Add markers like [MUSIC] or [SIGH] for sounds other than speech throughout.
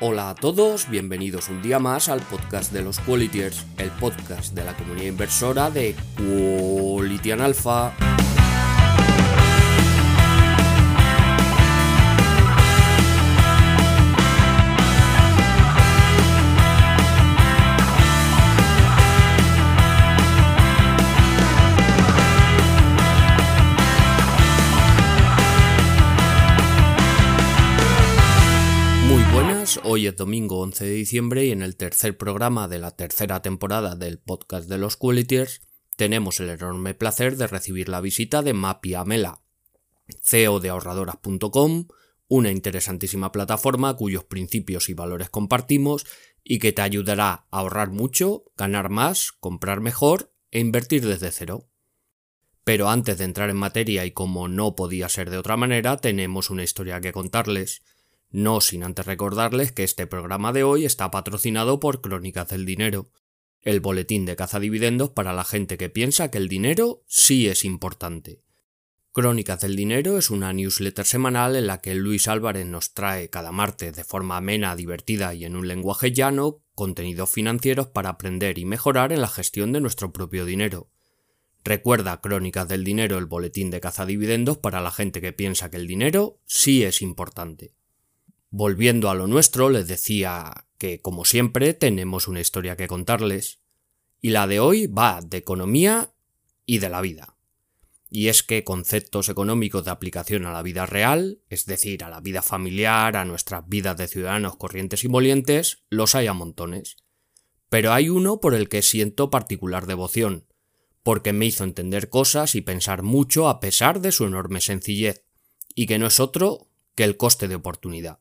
Hola a todos, bienvenidos un día más al podcast de los Qualitiers, el podcast de la comunidad inversora de Qualitian Alpha. Hoy es domingo 11 de diciembre y en el tercer programa de la tercera temporada del podcast de los Qualitiers tenemos el enorme placer de recibir la visita de Mapi Amela, CEO de ahorradoras.com, una interesantísima plataforma cuyos principios y valores compartimos y que te ayudará a ahorrar mucho, ganar más, comprar mejor e invertir desde cero. Pero antes de entrar en materia y como no podía ser de otra manera, tenemos una historia que contarles. No sin antes recordarles que este programa de hoy está patrocinado por Crónicas del Dinero, el boletín de cazadividendos para la gente que piensa que el dinero sí es importante. Crónicas del Dinero es una newsletter semanal en la que Luis Álvarez nos trae cada martes de forma amena, divertida y en un lenguaje llano contenidos financieros para aprender y mejorar en la gestión de nuestro propio dinero. Recuerda Crónicas del Dinero, el boletín de cazadividendos para la gente que piensa que el dinero sí es importante. Volviendo a lo nuestro, les decía que, como siempre, tenemos una historia que contarles, y la de hoy va de economía y de la vida. Y es que conceptos económicos de aplicación a la vida real, es decir, a la vida familiar, a nuestras vidas de ciudadanos corrientes y molientes, los hay a montones. Pero hay uno por el que siento particular devoción, porque me hizo entender cosas y pensar mucho a pesar de su enorme sencillez, y que no es otro que el coste de oportunidad.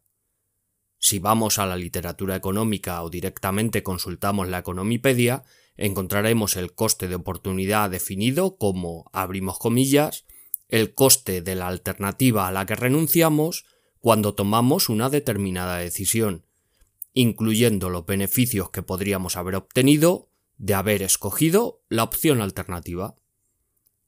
Si vamos a la literatura económica o directamente consultamos la Economipedia, encontraremos el coste de oportunidad definido como, abrimos comillas, el coste de la alternativa a la que renunciamos cuando tomamos una determinada decisión, incluyendo los beneficios que podríamos haber obtenido de haber escogido la opción alternativa.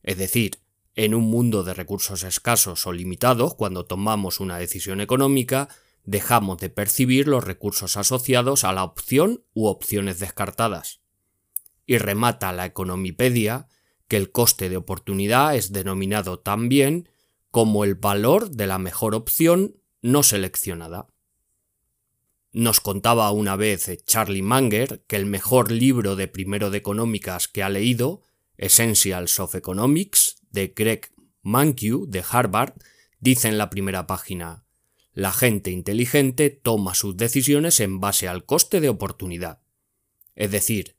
Es decir, en un mundo de recursos escasos o limitados, cuando tomamos una decisión económica, dejamos de percibir los recursos asociados a la opción u opciones descartadas. Y remata la Economipedia que el coste de oportunidad es denominado también como el valor de la mejor opción no seleccionada. Nos contaba una vez Charlie Munger que el mejor libro de primero de económicas que ha leído, Essentials of Economics, de Greg Mankiw de Harvard, dice en la primera página la gente inteligente toma sus decisiones en base al coste de oportunidad. Es decir,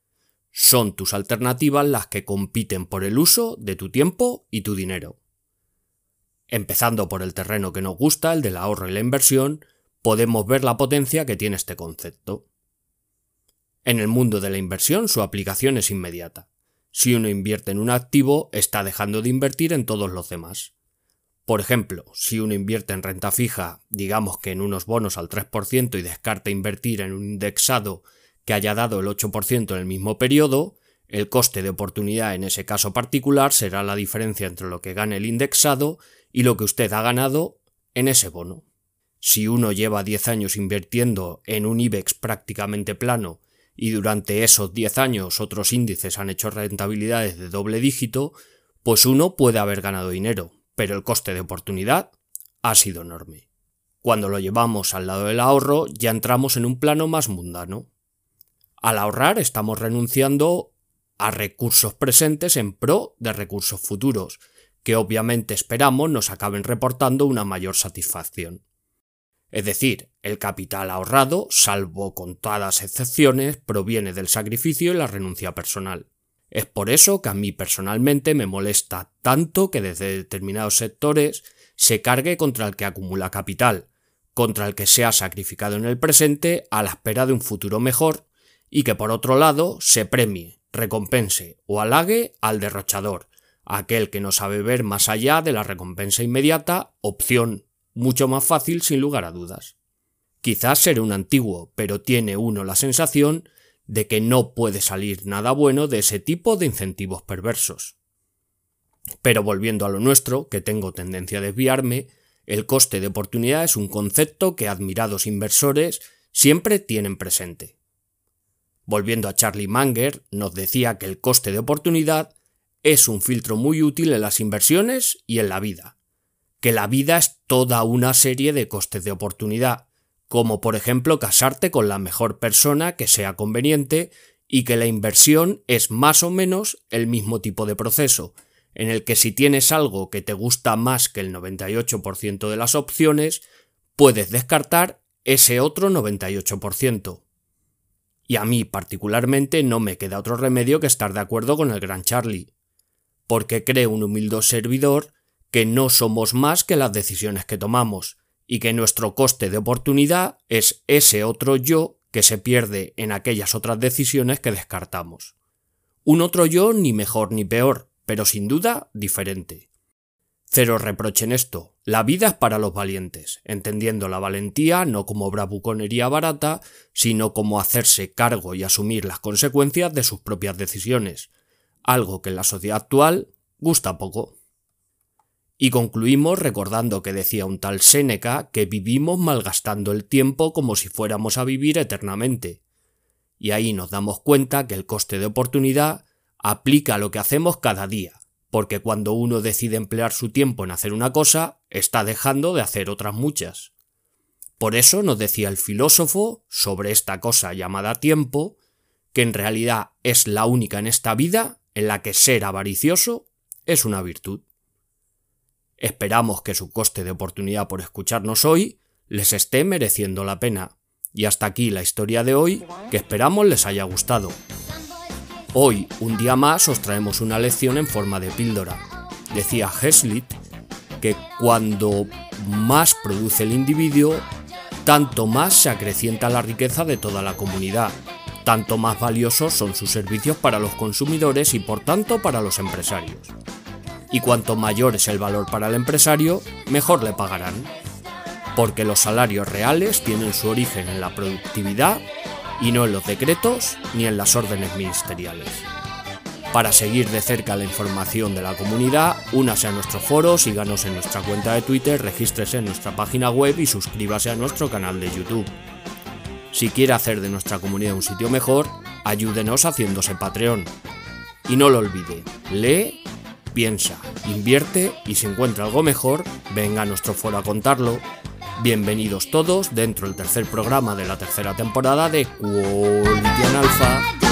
son tus alternativas las que compiten por el uso de tu tiempo y tu dinero. Empezando por el terreno que nos gusta, el del ahorro y la inversión, podemos ver la potencia que tiene este concepto. En el mundo de la inversión su aplicación es inmediata. Si uno invierte en un activo, está dejando de invertir en todos los demás. Por ejemplo, si uno invierte en renta fija, digamos que en unos bonos al 3% y descarta invertir en un indexado que haya dado el 8% en el mismo periodo, el coste de oportunidad en ese caso particular será la diferencia entre lo que gane el indexado y lo que usted ha ganado en ese bono. Si uno lleva 10 años invirtiendo en un IBEX prácticamente plano y durante esos 10 años otros índices han hecho rentabilidades de doble dígito, pues uno puede haber ganado dinero, pero el coste de oportunidad ha sido enorme. Cuando lo llevamos al lado del ahorro ya entramos en un plano más mundano. Al ahorrar estamos renunciando a recursos presentes en pro de recursos futuros, que obviamente esperamos nos acaben reportando una mayor satisfacción. Es decir, el capital ahorrado, salvo contadas excepciones, proviene del sacrificio y la renuncia personal. Es por eso que a mí personalmente me molesta tanto que desde determinados sectores se cargue contra el que acumula capital, contra el que se ha sacrificado en el presente a la espera de un futuro mejor, y que por otro lado se premie, recompense o halague al derrochador, aquel que no sabe ver más allá de la recompensa inmediata, opción mucho más fácil sin lugar a dudas. Quizás seré un antiguo, pero tiene uno la sensación de que no puede salir nada bueno de ese tipo de incentivos perversos. Pero volviendo a lo nuestro, que tengo tendencia a desviarme, el coste de oportunidad es un concepto que admirados inversores siempre tienen presente. Volviendo a Charlie Manger, nos decía que el coste de oportunidad es un filtro muy útil en las inversiones y en la vida. Que la vida es toda una serie de costes de oportunidad, como por ejemplo casarte con la mejor persona que sea conveniente y que la inversión es más o menos el mismo tipo de proceso, en el que si tienes algo que te gusta más que el 98% de las opciones, puedes descartar ese otro 98%. Y a mí particularmente no me queda otro remedio que estar de acuerdo con el gran Charlie, porque creo un humilde servidor que no somos más que las decisiones que tomamos, y que nuestro coste de oportunidad es ese otro yo que se pierde en aquellas otras decisiones que descartamos. Un otro yo ni mejor ni peor, pero sin duda diferente. Cero reproche en esto. La vida es para los valientes, entendiendo la valentía no como bravuconería barata, sino como hacerse cargo y asumir las consecuencias de sus propias decisiones, algo que en la sociedad actual gusta poco. Y concluimos recordando que decía un tal Séneca que vivimos malgastando el tiempo como si fuéramos a vivir eternamente. Y ahí nos damos cuenta que el coste de oportunidad aplica a lo que hacemos cada día, porque cuando uno decide emplear su tiempo en hacer una cosa, está dejando de hacer otras muchas. Por eso nos decía el filósofo sobre esta cosa llamada tiempo, que en realidad es la única en esta vida en la que ser avaricioso es una virtud. Esperamos que su coste de oportunidad por escucharnos hoy les esté mereciendo la pena. Y hasta aquí la historia de hoy, que esperamos les haya gustado. Hoy, un día más, os traemos una lección en forma de píldora. Decía Heslit que cuando más produce el individuo, tanto más se acrecienta la riqueza de toda la comunidad, tanto más valiosos son sus servicios para los consumidores y por tanto para los empresarios. Y cuanto mayor es el valor para el empresario, mejor le pagarán, porque los salarios reales tienen su origen en la productividad y no en los decretos ni en las órdenes ministeriales. Para seguir de cerca la información de la comunidad, únase a nuestro foro, síganos en nuestra cuenta de Twitter, regístrese en nuestra página web y suscríbase a nuestro canal de YouTube. Si quiere hacer de nuestra comunidad un sitio mejor, ayúdenos haciéndose Patreon. Y no lo olvide, lee, piensa, invierte y si encuentra algo mejor, venga a nuestro foro a contarlo. Bienvenidos todos dentro del tercer programa de la tercera temporada de Quality Alpha.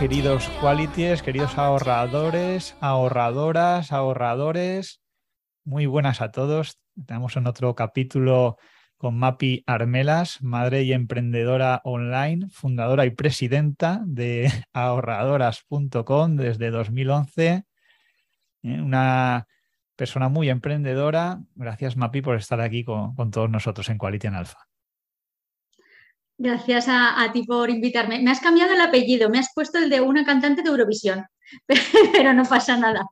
Queridos qualities, queridos ahorradores, ahorradoras, ahorradores. Muy buenas a todos. Estamos en otro capítulo con Mapi Armelas, madre y emprendedora online, fundadora y presidenta de [LAUGHS] ahorradoras.com desde 2011. Eh, una persona muy emprendedora. Gracias, Mapi, por estar aquí con, todos nosotros en Quality en Alpha. Gracias a, ti por invitarme. Me has cambiado el apellido, me has puesto el de una cantante de Eurovisión, [LAUGHS] pero no pasa nada.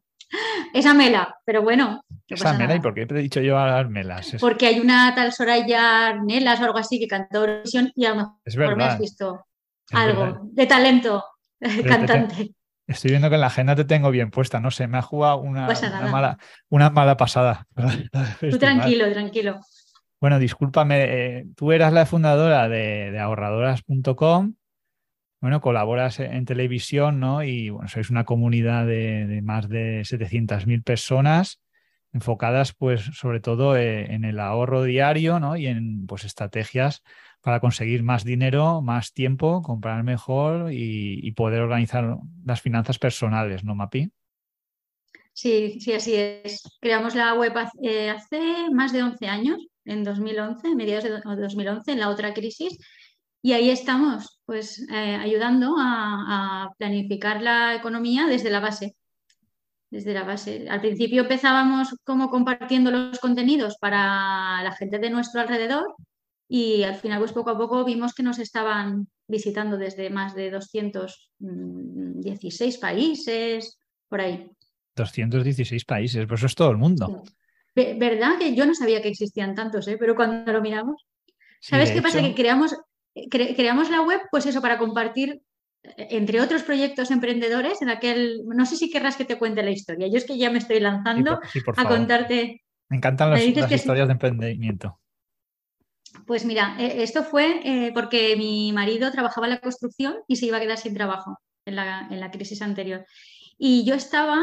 Es Amela, pero bueno. es Amela, ¿y por qué he dicho yo a Armelas? Porque hay una tal Soraya Arnelas o algo así que cantó Eurovisión y a lo mejor me has visto algo de talento [LAUGHS] cantante. Estoy viendo que en la agenda te tengo bien puesta, no sé, me ha jugado una, mala, una mala pasada. [LAUGHS] Tú tranquilo, tranquilo. Bueno, discúlpame, eh, tú eras la fundadora de, ahorradoras.com, bueno, colaboras en televisión, ¿no? Y bueno, sois una comunidad de, más de 700.000 personas enfocadas, pues, sobre todo eh, en el ahorro diario, ¿no? Y en, pues, estrategias para conseguir más dinero, más tiempo, comprar mejor y, poder organizar las finanzas personales, ¿no, Mapi? Sí, sí, así es. Creamos la web hace, hace más de 11 años en 2011, mediados de 2011, en la otra crisis. Y ahí estamos, pues, eh, ayudando a, planificar la economía desde la base. Desde la base. Al principio empezábamos como compartiendo los contenidos para la gente de nuestro alrededor y al final, pues poco a poco vimos que nos estaban visitando desde más de 216 mm, países, por ahí. 216 países, pues eso es todo el mundo. ¿Verdad? Que yo no sabía que existían tantos, ¿eh? pero cuando lo miramos. ¿Sabes qué pasa? Que creamos, creamos la web, pues eso, para compartir, eh, entre otros proyectos emprendedores, en aquel. No sé si querrás que te cuente la historia. Yo es que ya me estoy lanzando a contarte. Me encantan las, historias de emprendimiento. Pues mira, e, esto fue eh, porque mi marido trabajaba en la construcción y se iba a quedar sin trabajo en la, en la crisis anterior. Y yo estaba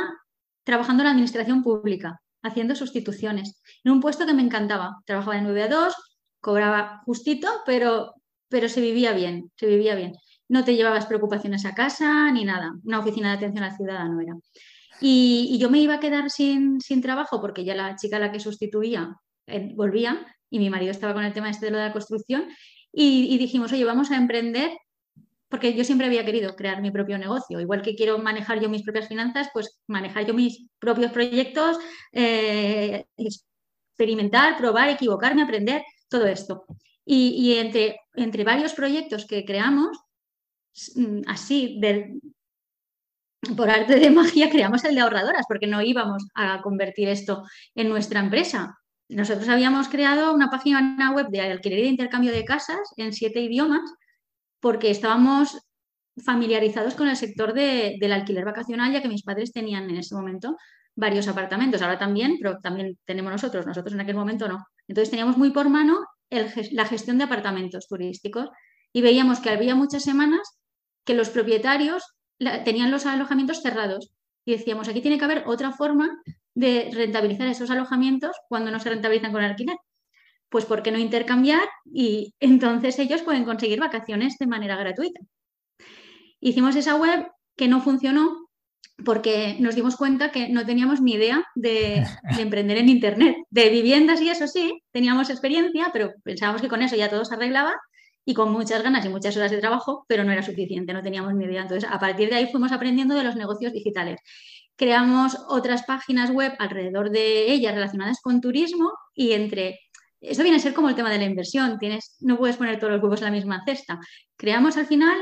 trabajando en la administración pública haciendo sustituciones en un puesto que me encantaba. Trabajaba de 9 a 2, cobraba justito, pero, pero se vivía bien, se vivía bien. No te llevabas preocupaciones a casa ni nada. Una oficina de atención al ciudadano era. Y, yo me iba a quedar sin, sin, trabajo porque ya la chica a la que sustituía eh, volvía y mi marido estaba con el tema este de de la construcción. Y, y dijimos, oye, vamos a emprender porque yo siempre había querido crear mi propio negocio. Igual que quiero manejar yo mis propias finanzas, pues manejar yo mis propios proyectos, eh, experimentar, probar, equivocarme, aprender, todo esto. Y, entre, entre varios proyectos que creamos, mm, así, por arte de magia, creamos el de ahorradoras, porque no íbamos a convertir esto en nuestra empresa. Nosotros habíamos creado una página web de alquiler y de intercambio de casas en siete idiomas porque estábamos familiarizados con el sector del alquiler vacacional, ya que mis padres tenían en ese momento varios apartamentos, ahora también, pero también tenemos nosotros, nosotros en aquel momento no. Entonces teníamos muy por mano la gestión de apartamentos turísticos y veíamos que había muchas semanas que los propietarios tenían los alojamientos cerrados. Y decíamos, aquí tiene que haber otra forma de rentabilizar esos alojamientos cuando no se rentabilizan con el alquiler pues ¿por qué no intercambiar? Y [LAUGHS] entonces ellos pueden conseguir vacaciones de manera gratuita. Hicimos esa web que no funcionó porque nos dimos cuenta que no teníamos ni idea de, [LAUGHS] emprender en Internet. De viviendas y eso sí, teníamos experiencia, pero pensábamos que con eso ya todo se arreglaba y con muchas ganas y muchas horas de trabajo, pero no era suficiente, no teníamos ni idea. Entonces, a partir de ahí fuimos aprendiendo de los negocios digitales. Creamos otras páginas web alrededor de ellas relacionadas con turismo y entre eso viene a ser como el tema de la inversión. Tienes, no puedes poner todos los huevos en la misma cesta. Creamos al final,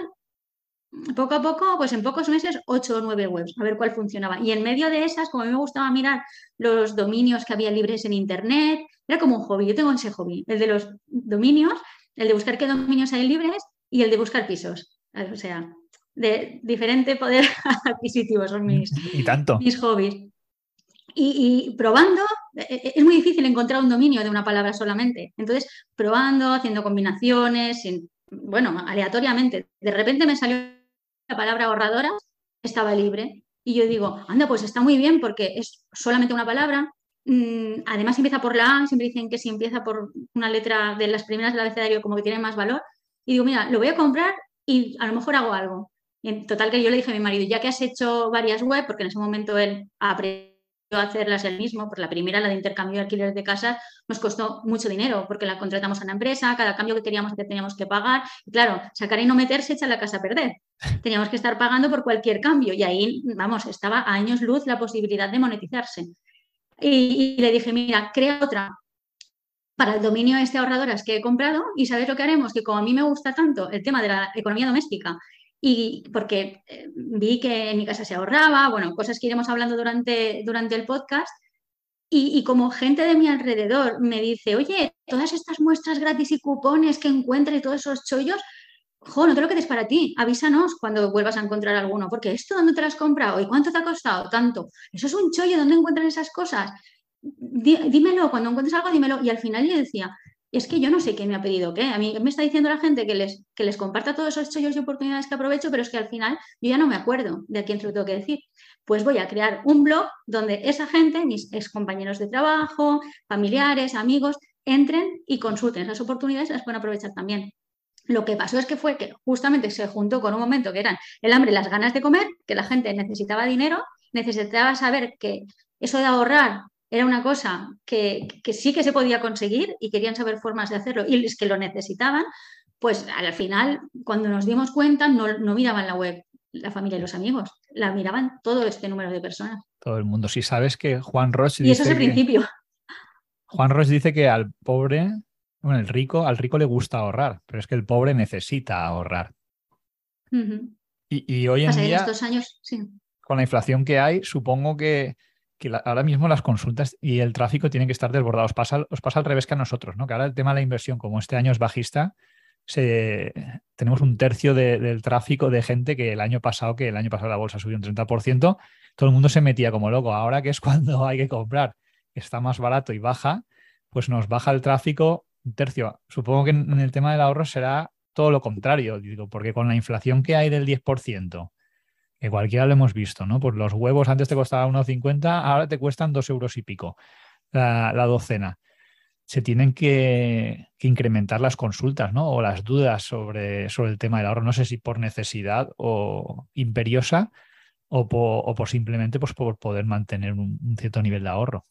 poco a poco, pues en pocos meses, ocho o nueve webs, a ver cuál funcionaba. Y en medio de esas, como a mí me gustaba mirar los dominios que había libres en Internet, era como un hobby. Yo tengo ese hobby, el de los dominios, el de buscar qué dominios hay libres y el de buscar pisos. O sea, de diferente poder [LAUGHS] adquisitivo son mis, y tanto. mis hobbies. Y, probando, e, e, es muy difícil encontrar un dominio de una palabra solamente. Entonces, probando, haciendo combinaciones, bueno, aleatoriamente. De repente me salió la palabra ahorradora, estaba libre. Y yo digo, anda, pues está muy bien porque es solamente una palabra. Mm, además empieza por la A, siempre dicen que si empieza por una letra de las primeras del abecedario como que tiene más valor. Y digo, mira, lo voy a comprar y a lo mejor hago algo. En total que yo le dije a mi marido, ya que has hecho varias web, porque en ese momento él aprendió hacerlas el mismo, por la primera, la de intercambio de alquileres de casas, nos costó mucho dinero porque la contratamos a una empresa, cada cambio que queríamos que teníamos que pagar. Y claro, sacar y no meterse echa la casa a perder. Teníamos que estar pagando por cualquier cambio y ahí, vamos, estaba a años luz la posibilidad de monetizarse. Y, le dije, mira, crea otra para el dominio este ahorradoras que he comprado y sabes lo que haremos, que como a mí me gusta tanto el tema de la economía doméstica y porque eh, vi que en mi casa se ahorraba, bueno, cosas que iremos hablando durante, durante el podcast, y, como gente de mi alrededor me dice, oye, todas estas muestras gratis y cupones que encuentras y todos esos chollos, jo, no te lo quedes para ti, avísanos cuando vuelvas a encontrar alguno, porque esto, ¿dónde te lo has comprado? ¿Y cuánto te ha costado? Tanto. Eso es un chollo, ¿dónde encuentran esas cosas? dímelo, cuando encuentres algo, dímelo. Y al final yo decía, es que yo no sé quién me ha pedido qué. A mí me está diciendo la gente que les, que les comparta todos esos chollos y oportunidades que aprovecho, pero es que al final yo ya no me acuerdo de a quién se lo tengo que decir. Pues voy a crear un blog donde esa gente, mis ex compañeros de trabajo, familiares, amigos, entren y consulten esas oportunidades y las pueden aprovechar también. Lo que pasó es que fue que justamente se juntó con un momento que eran el hambre y las ganas de comer, que la gente necesitaba dinero, necesitaba saber que eso de ahorrar era una cosa que, sí que se podía conseguir y querían saber formas de hacerlo y los que lo necesitaban, pues al final, cuando nos dimos cuenta, no, no miraban la web la familia y los amigos, la miraban todo este número de personas. Todo el mundo. Si sabes que Juan Roche dice. Y eso es el principio. Juan Roche dice que al pobre, bueno, el rico, al rico le gusta ahorrar, pero es que el pobre necesita ahorrar. y, hoy en día. estos años, sí. Con la inflación que hay, supongo que ahora mismo las consultas y el tráfico tienen que estar desbordados. Os pasa, os pasa al revés que a nosotros, ¿no? Que ahora el tema de la inversión, como este año es bajista, se, tenemos un tercio del tráfico de gente que el año pasado, que el año pasado la bolsa subió un 30%, todo el mundo se metía como loco. Ahora que es [LAUGHS] cuando hay que comprar, está más barato y baja, pues nos baja el tráfico un tercio. Supongo que en el tema del ahorro será todo lo contrario, digo, porque con la inflación que hay del 10%, que cualquiera lo hemos visto, ¿no? Pues los huevos antes te costaban 1,50, ahora te cuestan 2 euros y pico la, docena. Se tienen que, incrementar las consultas, ¿no? O las dudas sobre, sobre el tema del ahorro. No sé si por necesidad o imperiosa o por, simplemente pues, por poder mantener un, cierto nivel de ahorro.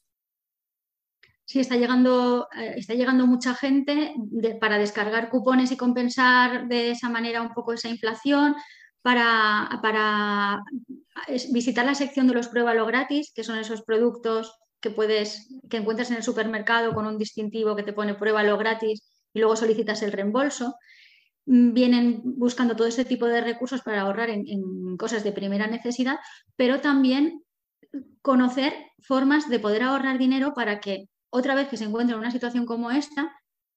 Sí, está llegando, eh, está llegando mucha gente para descargar cupones y compensar de esa manera un poco esa inflación para, visitar la sección de los pruébalo gratis, que son esos productos que puedes, que encuentras en el supermercado con un distintivo que te pone pruébalo gratis y luego solicitas el reembolso. Mm, vienen buscando todo ese tipo de recursos para ahorrar en cosas de primera necesidad, pero también conocer formas de poder ahorrar dinero para que otra vez que se encuentren en una situación como esta,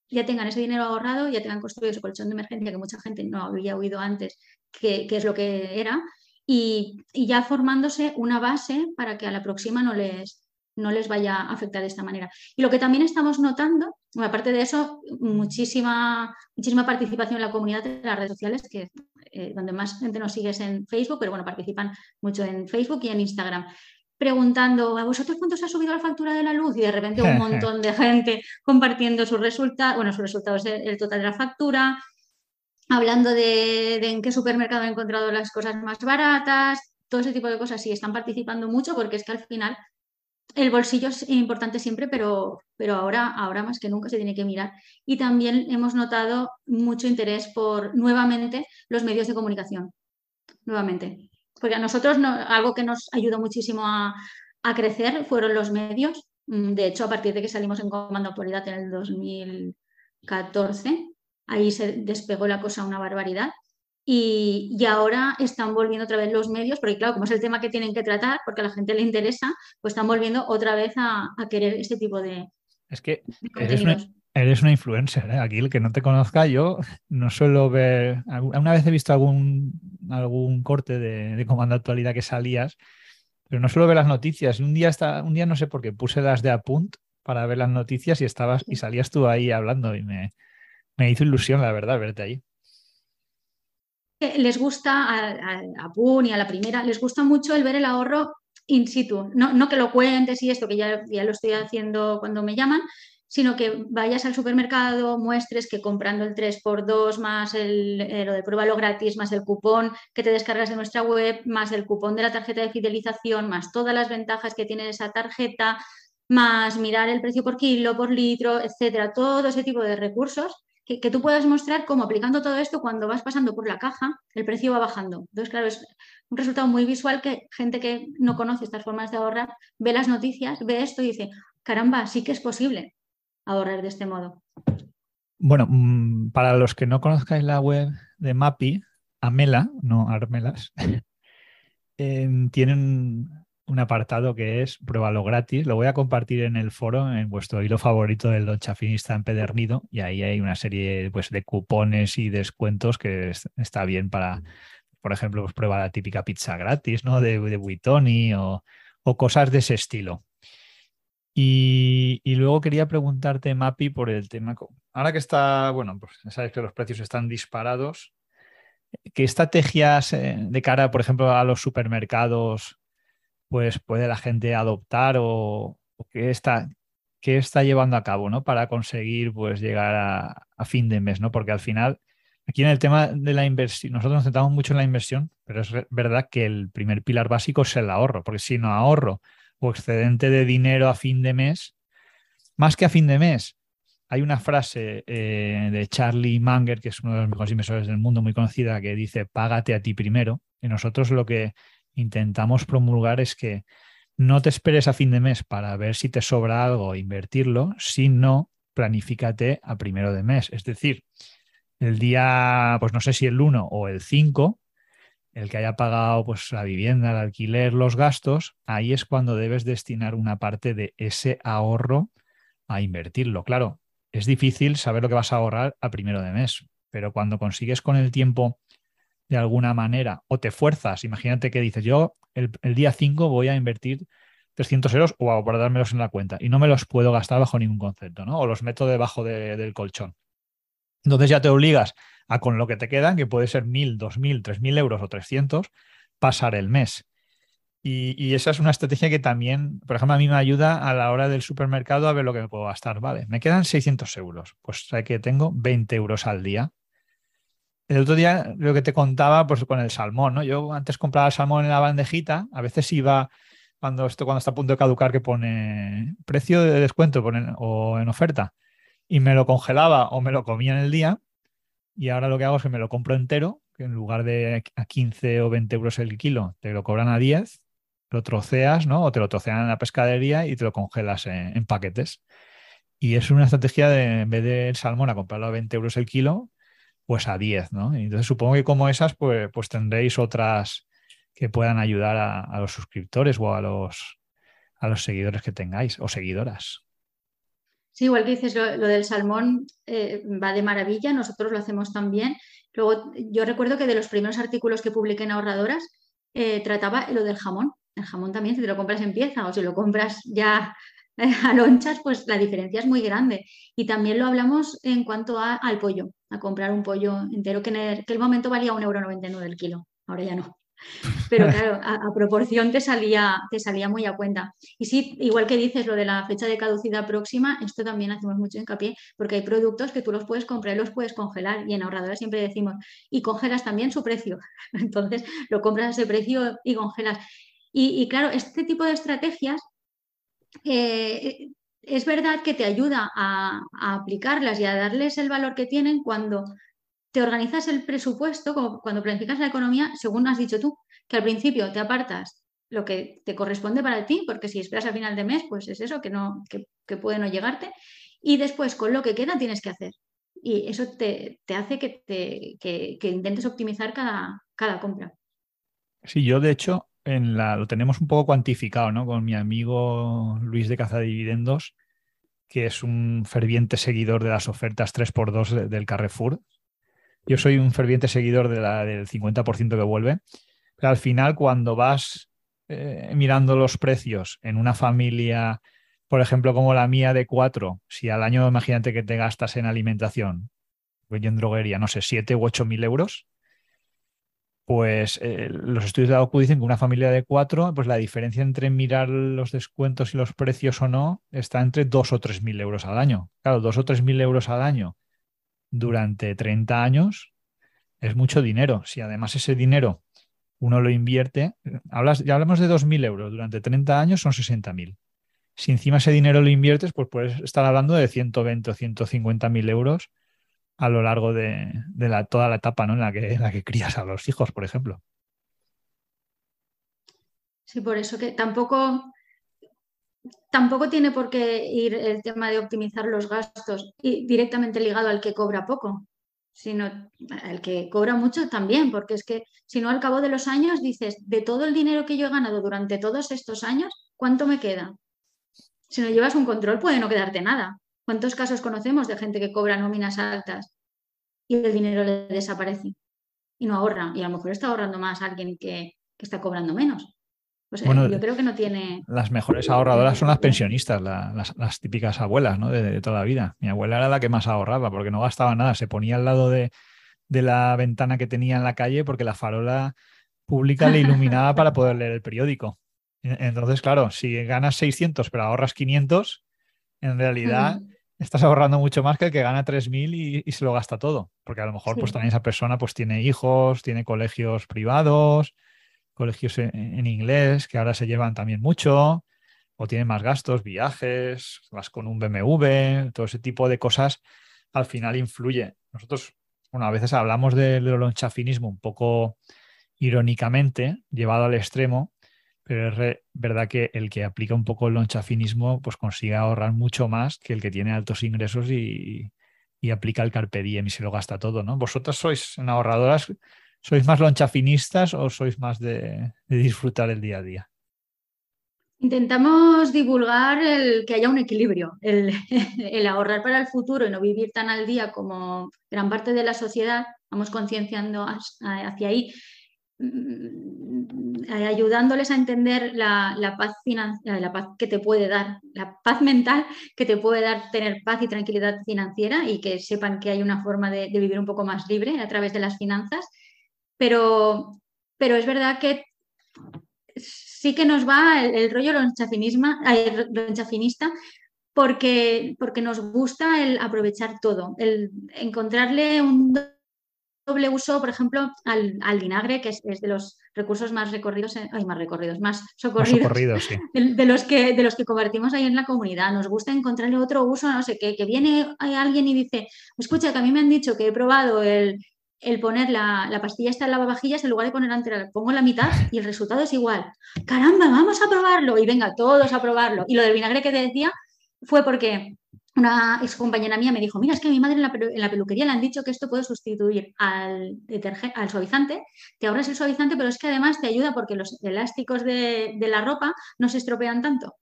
ya tengan ese dinero ahorrado, ya tengan construido su colchón de emergencia que mucha gente no había oído antes qué, es lo que era, y, ya formándose una base para que a la próxima no les, no les vaya a afectar de esta manera. Y lo que también estamos notando, aparte de eso, muchísima, muchísima participación en la comunidad de las redes sociales, que eh, donde más gente nos sigue es en Facebook, pero bueno, participan mucho en Facebook y en Instagram preguntando, ¿a vosotros cuánto se ha subido la factura de la luz? Y de repente un [LAUGHS] montón de gente compartiendo sus resultados, bueno, sus resultados, el total de la factura, hablando de, en qué supermercado he encontrado las cosas más baratas, todo ese tipo de cosas. Sí, están participando mucho porque es que al final el bolsillo es importante siempre, pero, pero ahora, ahora más que nunca se tiene que mirar. Y también hemos notado mucho interés por nuevamente los medios de comunicación. Nuevamente. Porque a nosotros algo que nos ayudó muchísimo a, crecer fueron los medios. Mm, de hecho, a partir de que salimos en Comando Actualidad en el 2014, ahí se despegó la cosa una barbaridad. Y, ahora están volviendo otra vez los medios, porque claro, como es el tema que tienen que tratar, porque a la gente le interesa, pues están volviendo otra vez a, querer este tipo de... Es que una, eres una, influencer, ¿eh? aquí el que no te conozca, yo no suelo ver, una vez he visto algún, algún corte de, de Comando Actualidad que salías, pero no suelo ver las noticias. Un día, está, un día no sé por qué, puse las de Apunt para ver las noticias y estabas y salías tú ahí hablando y me, me hizo ilusión, la verdad, verte ahí. Eh, les gusta a, a, y a la primera, les gusta mucho el ver el ahorro in situ. No, que lo cuentes y esto, que ya, ya lo estoy haciendo cuando me llaman, sino que vayas al supermercado, muestres que comprando el 3x2 más el, eh, lo de pruébalo gratis, más el cupón que te descargas de nuestra web, más el cupón de la tarjeta de fidelización, más todas las ventajas que tiene esa tarjeta, más mirar el precio por kilo, por litro, etcétera, todo ese tipo de recursos que, tú puedas mostrar cómo aplicando todo esto, cuando vas pasando por la caja, el precio va bajando. Entonces, claro, es un resultado muy visual que gente que no conoce estas formas de ahorrar ve las noticias, ve esto y dice, caramba, sí que es posible. Ahorrar de este modo. Bueno, mm, para los que no conozcáis la web de Mapi, Amela, no Armelas, [LAUGHS] tienen un apartado que es pruébalo gratis. Lo voy a compartir en el foro, en vuestro hilo favorito del Don Chafinista empedernido, y ahí hay una serie pues, de cupones y descuentos que está bien para, por ejemplo, pues, prueba la típica pizza gratis, ¿no? De, de Buitoni o, o cosas de ese estilo. Y, luego quería preguntarte, Mapi, por el tema. Ahora que está, bueno, pues sabes que los precios están disparados. ¿Qué estrategias eh, de cara, por ejemplo, a los supermercados pues puede la gente adoptar o, qué, está, qué está llevando a cabo ¿no? para conseguir pues, llegar a, fin de mes, ¿no? Porque al final, aquí en el tema de la inversión, nosotros nos centramos mucho en la inversión, pero es verdad que el primer pilar básico es el ahorro, porque si no ahorro excedente de dinero a fin de mes, más que a fin de mes, hay una frase eh, de Charlie Munger, que es uno de los mejores inversores del mundo, muy conocida, que dice, págate a ti primero. Y nosotros lo que intentamos promulgar es que no te esperes a fin de mes para ver si te sobra algo e invertirlo, sino planifícate a primero de mes. Es decir, el día, pues no sé si el 1 o el 5, el que haya pagado pues, la vivienda, el alquiler, los gastos, ahí es cuando debes destinar una parte de ese ahorro a invertirlo. Claro, es difícil saber lo que vas a ahorrar a primero de mes, pero cuando consigues con el tiempo de alguna manera o te fuerzas, imagínate que dices, yo el, día 5 voy a invertir 300 euros o a guardármelos en la cuenta y no me los puedo gastar bajo ningún concepto, ¿no? O los meto debajo del colchón. Entonces ya te obligas a con lo que te quedan, que puede ser 1.000, 2.000, 3.000 euros o 300, pasar el mes. Y, esa es una estrategia que también, por ejemplo, a mí me ayuda a la hora del supermercado a ver lo que me puedo gastar. Vale, me quedan 600 euros. Pues sé que tengo 20 euros al día el otro día lo que te contaba, pues con el salmón, ¿no? Yo antes compraba salmón en la bandejita, a veces iba cuando esto cuando está a punto de caducar que pone precio de descuento o en oferta y me lo congelaba o me lo comía en el día y ahora lo que hago es que me lo compro entero, que en lugar de a 15 o 20 euros el kilo, te lo cobran a 10, lo troceas, ¿no? O te lo trocean en la pescadería y te lo congelas en, paquetes. Y es una estrategia de, en vez del salmón a comprarlo a 20 euros el kilo, pues a 10, ¿no? entonces supongo que como esas, pues, pues tendréis otras que puedan ayudar a, los suscriptores o a los, a los seguidores que tengáis o seguidoras. Sí, igual que dices, lo, del salmón eh, va de maravilla, nosotros lo hacemos también. Luego, yo recuerdo que de los primeros artículos que publiqué en Ahorradoras eh, trataba lo del jamón. El jamón también, si te lo compras en pieza o si lo compras ya [LAUGHS] a lonchas, pues la diferencia es muy grande. Y también lo hablamos en cuanto al pollo, a comprar un pollo entero, que en el, que el momento valía 1,99€ el kilo, ahora ya no. Pero [LAUGHS] claro, a, proporción te salía, te salía muy a cuenta. Y sí, igual que dices lo de la fecha de caducidad próxima, esto también hacemos mucho hincapié, porque hay productos que tú los puedes comprar y los puedes congelar. Y en ahorradora siempre decimos, y congelas también su precio. [LAUGHS] Entonces lo compras a ese precio y congelas. y claro, este tipo de estrategias eh, es verdad que te ayuda a, aplicarlas y a darles el valor que tienen cuando te organizas el presupuesto, cuando planificas la economía, según has dicho tú, que al principio te apartas lo que te corresponde para ti, porque si esperas al final de mes, pues es eso, que, no, que, puede no llegarte, y después con lo que queda tienes que hacer. Y eso te, hace que, te, que, intentes optimizar cada, cada compra. Sí, yo de hecho lo tenemos un poco cuantificado, ¿no? Con mi amigo Luis de Cazadividendos, que es un ferviente seguidor de las ofertas 3x2 del Carrefour. Yo soy un ferviente seguidor de la, del 50% que vuelve, pero al final cuando vas eh, mirando los precios en una familia, por ejemplo, como la mía de cuatro, si al año imagínate que te gastas en alimentación, pues en droguería, no sé, 7 u 8 mil euros, pues eh, los estudios de AOCU dicen que una familia de cuatro, pues la diferencia entre mirar los descuentos y los precios o no está entre dos o tres mil euros al año. Claro, dos o tres mil euros al año durante 30 años es mucho dinero. Si además ese dinero uno lo invierte, hablas, ya hablamos de dos mil euros, durante 30 años son 60.000. Si encima ese dinero lo inviertes, pues puedes estar hablando de 120 o 150 mil euros a lo largo de, la, toda la etapa ¿no? en, la que, la que crías a los hijos, por ejemplo. Sí, por eso que tampoco tampoco tiene por qué ir el tema de optimizar los gastos directamente ligado al que cobra poco, sino al que cobra mucho también, porque es que si no al cabo de los años dices, de todo el dinero que yo he ganado durante todos estos años, ¿cuánto me queda? Si no llevas un control puede no quedarte nada. ¿Cuántos casos conocemos de gente que cobra nóminas altas y el dinero le desaparece y no ahorra? Y a lo mejor está ahorrando más alguien que, está cobrando menos. Pues yo creo que no tiene. Las mejores ahorradoras son las pensionistas, las, típicas abuelas ¿no? de, toda la vida. Mi abuela era la que más ahorraba porque no gastaba nada. Se ponía al lado de, de la ventana que tenía en la calle porque la farola pública le iluminaba para [LAUGHS] poder leer el periódico. Entonces, claro, si ganas 600 pero ahorras 500, en realidad estás ahorrando mucho más que el que gana 3.000 y, se lo gasta todo. Porque a lo mejor pues también esa persona pues tiene hijos, tiene colegios privados, colegios en, inglés que ahora se llevan también mucho, o tiene más gastos, viajes, vas con un BMW, todo ese tipo de cosas al final influye. Nosotros, bueno, a veces hablamos del lonchafinismo un poco irónicamente, llevado al extremo, pero es verdad que el que aplica un poco el lonchafinismo pues consigue ahorrar mucho más que el que tiene altos ingresos y, aplica el carpe diem y se lo gasta todo, ¿no? Vosotras sois ahorradoras, ¿sois más lonchafinistas o sois más de, disfrutar el día a día? Intentamos divulgar el que haya un equilibrio, [LAUGHS] el, ahorrar para el futuro y no vivir tan al día como gran parte de la sociedad, vamos concienciando hacia ahí, Mm, eh, ayudándoles a entender la, paz la paz que te puede dar, la paz mental que te puede dar tener paz y tranquilidad financiera y que sepan que hay una forma de, vivir un poco más libre a través de las finanzas. Pero, pero es verdad que sí que nos va el, rollo lonchafinista porque, porque nos gusta el aprovechar todo, el encontrarle un doble uso, por ejemplo, al, vinagre, que es, de los recursos más recorridos, hay más recorridos, más socorridos, [LAUGHS] de, los que, de los que convertimos ahí en la comunidad. Nos gusta encontrarle otro uso, no sé, que, que viene alguien y dice, escucha, que a mí me han dicho que he probado el, poner la, pastilla esta en lavavajillas en lugar de poner antes, pongo la mitad [LAUGHS] y el resultado es igual. Caramba, vamos a probarlo. Y venga, todos a probarlo. Y lo del vinagre que te decía fue porque una ex compañera mía me dijo, mira, es que a mi madre en la, peluquería le han dicho que esto puede sustituir al, al suavizante, te ahorras el suavizante, pero es que además te ayuda porque los elásticos de, la ropa no se estropean tanto.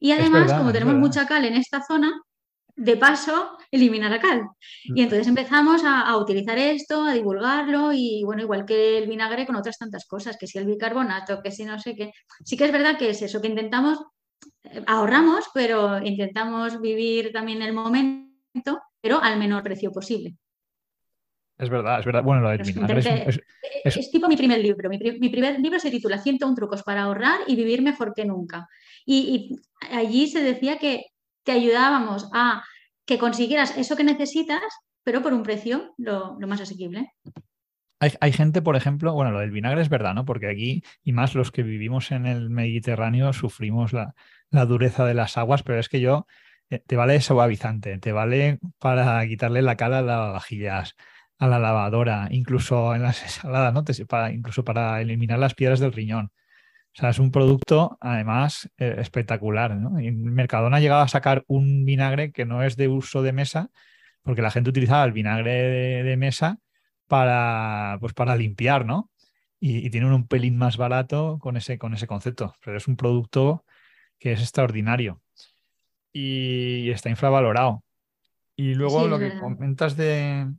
Y además, como tenemos mucha cal en esta zona, de paso, elimina la cal. Y entonces empezamos a, utilizar esto, a divulgarlo y bueno, igual que el vinagre con otras tantas cosas, que si el bicarbonato, que si no sé qué. Sí que es verdad que es eso, que intentamos ahorramos, pero intentamos vivir también el momento, pero al menor precio posible. Es verdad, es verdad. Bueno, lo del es, tipo mi primer libro. Mi, primer libro se titula 101 trucos para ahorrar y vivir mejor que nunca. Y, allí se decía que te ayudábamos a que consiguieras eso que necesitas, pero por un precio lo, más asequible. Hay, gente, por ejemplo, bueno, lo del vinagre es verdad, ¿no? Porque aquí, y más los que vivimos en el Mediterráneo, sufrimos la, dureza de las aguas, pero es que yo, eh, te vale suavizante, te vale para quitarle la cara a las vajillas, a la lavadora, incluso en las [LAUGHS] ensaladas, ¿no? para, incluso para eliminar las piedras del riñón. O sea, es un producto, además, eh, espectacular, ¿no? Y Mercadona ha llegado a sacar un vinagre que no es de uso de mesa, porque la gente utilizaba el vinagre de mesa para, pues para limpiar, ¿no? Y, tienen un pelín más barato con ese, con ese concepto, pero es un producto que es extraordinario y está infravalorado. Y luego lo que comentas de,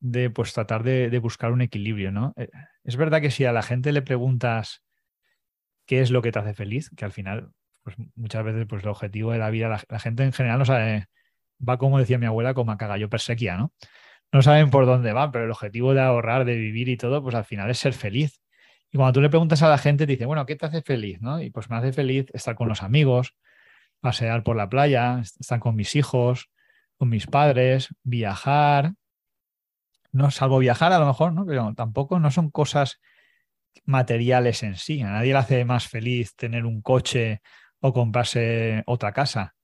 de pues tratar de, buscar un equilibrio, ¿no? Eh, es verdad que si a la gente le preguntas qué es lo que te hace feliz, que al final, pues muchas veces, pues el objetivo de la vida, la, gente en general no sabe, va como decía mi abuela, como a cagallo persequia, ¿no? no saben por dónde va, pero el objetivo de ahorrar, de vivir y todo, pues al final es ser feliz. Y cuando tú le preguntas a la gente, te dice, bueno, ¿qué te hace feliz? ¿no? Y pues me hace feliz estar con los amigos, pasear por la playa, estar con mis hijos, con mis padres, viajar. No salvo viajar a lo mejor, ¿no? Pero tampoco no son cosas materiales en sí. A nadie le hace más feliz tener un coche o comprarse otra casa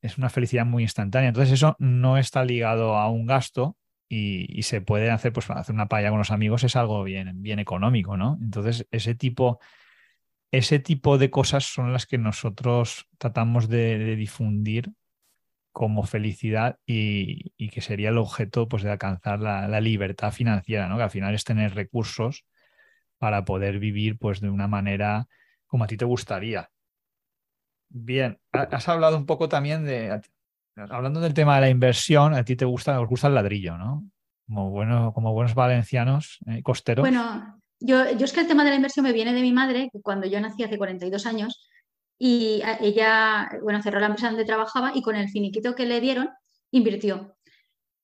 es una felicidad muy instantánea. Entonces eso no está ligado a un gasto y, se puede hacer, pues hacer una paella con los amigos es algo bien, bien económico, ¿no? Entonces ese tipo ese tipo de cosas son las que nosotros tratamos de, difundir como felicidad y, que sería el objeto pues, de alcanzar la, libertad financiera, ¿no? que al final es tener recursos para poder vivir pues, de una manera como a ti te gustaría. Bien, has hablado un poco también de, hablando del tema de la inversión, a ti te gusta, os gusta el ladrillo, ¿no? Como, bueno, como buenos valencianos, eh, costeros. Bueno, yo, yo es que el tema de la inversión me viene de mi madre, que cuando yo nací hace 42 años, y ella, bueno, cerró la empresa donde trabajaba y con el finiquito que le dieron, invirtió.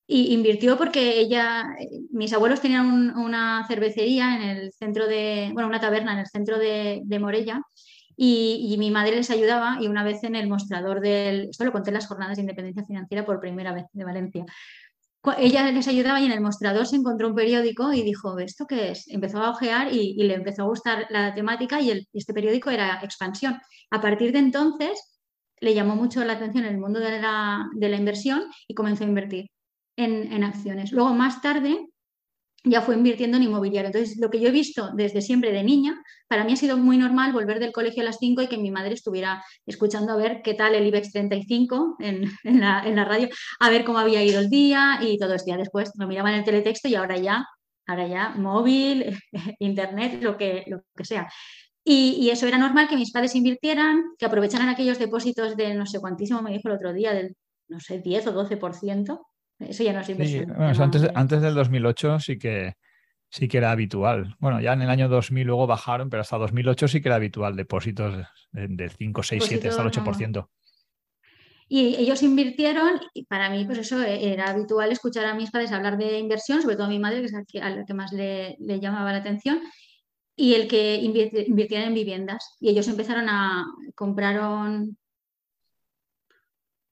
Y invirtió porque ella, mis abuelos tenían una cervecería en el centro de, bueno, una taberna en el centro de, de Morella y, mi madre les ayudaba y una vez en el mostrador del, esto lo conté en las jornadas de independencia financiera por primera vez de Valencia, ella les ayudaba y en el mostrador se encontró un periódico y dijo, ¿esto qué es? Empezó a ojear y, le empezó a gustar la temática y, este periódico era Expansión. A partir de entonces le llamó mucho la atención el mundo de la, inversión y comenzó a invertir en, en acciones. Luego, más tarde, ya fue invirtiendo en inmobiliario. Entonces, lo que yo he visto desde siempre de niña, para mí ha sido muy normal volver del colegio a las 5 y que mi madre estuviera escuchando a ver qué tal el IBEX 35 en, la, radio, a ver cómo había ido el día y todo esto. Ya después lo miraba en el teletexto y ahora ya, ahora ya móvil, [LAUGHS] internet, lo que, lo que sea. Y, eso era normal que mis padres invirtieran, que aprovecharan aquellos depósitos de no sé cuantísimo, me dijo el otro día, del, no sé, 10 o 12%, eso ya no es inversión. antes, antes del 2008 sí que, sí que era habitual. Bueno, ya en el año 2000 luego bajaron, pero hasta 2008 sí que era habitual depósitos de, 5, 6, 7 hasta el 8%. Y ellos invirtieron y para mí, pues eso, e, era habitual escuchar a mis padres hablar de inversión, sobre todo a mi madre, que es a la que más le, llamaba la atención, y el que invirtieran en viviendas. Y ellos empezaron a, compraron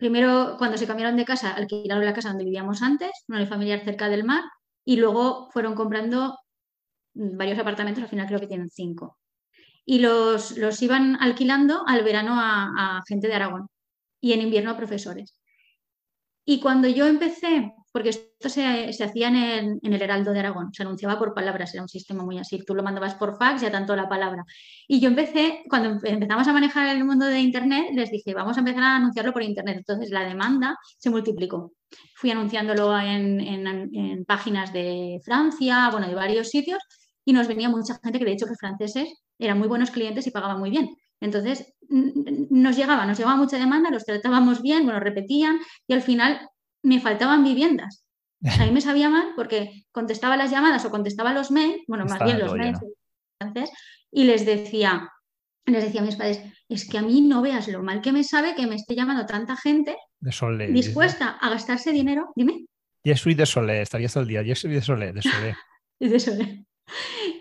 Primero, cuando se cambiaron de casa, alquilaron la casa donde vivíamos antes, una familiar cerca del mar, y luego fueron comprando varios apartamentos, al final creo que tienen cinco. Y los, los iban alquilando al verano a gente de Aragón y en invierno a profesores. Y cuando yo empecé porque esto se, hacía en el, Heraldo de Aragón, se anunciaba por palabras, era un sistema muy así, tú lo mandabas por fax, ya tanto la palabra. Y yo empecé, cuando empezamos a manejar el mundo de Internet, les dije, vamos a empezar a anunciarlo por Internet. Entonces la demanda se multiplicó. Fui anunciándolo en, en páginas de Francia, bueno, de varios sitios, y nos venía mucha gente que de hecho los franceses eran muy buenos clientes y pagaban muy bien. Entonces nos llegaba, nos llegaba mucha demanda, los tratábamos bien, bueno, repetían y al final me faltaban viviendas. A mí me [LAUGHS] sabía mal porque contestaba las llamadas o contestaba los mails, bueno, más bien los mails, y les decía, les decía a mis padres, es que a mí no veas lo mal que me sabe que me esté llamando tanta gente dispuesta a gastarse dinero. Dime. Y soy de Solé, estaría todo el día. Yo soy de Solé, de Solé. [LAUGHS] de Solé.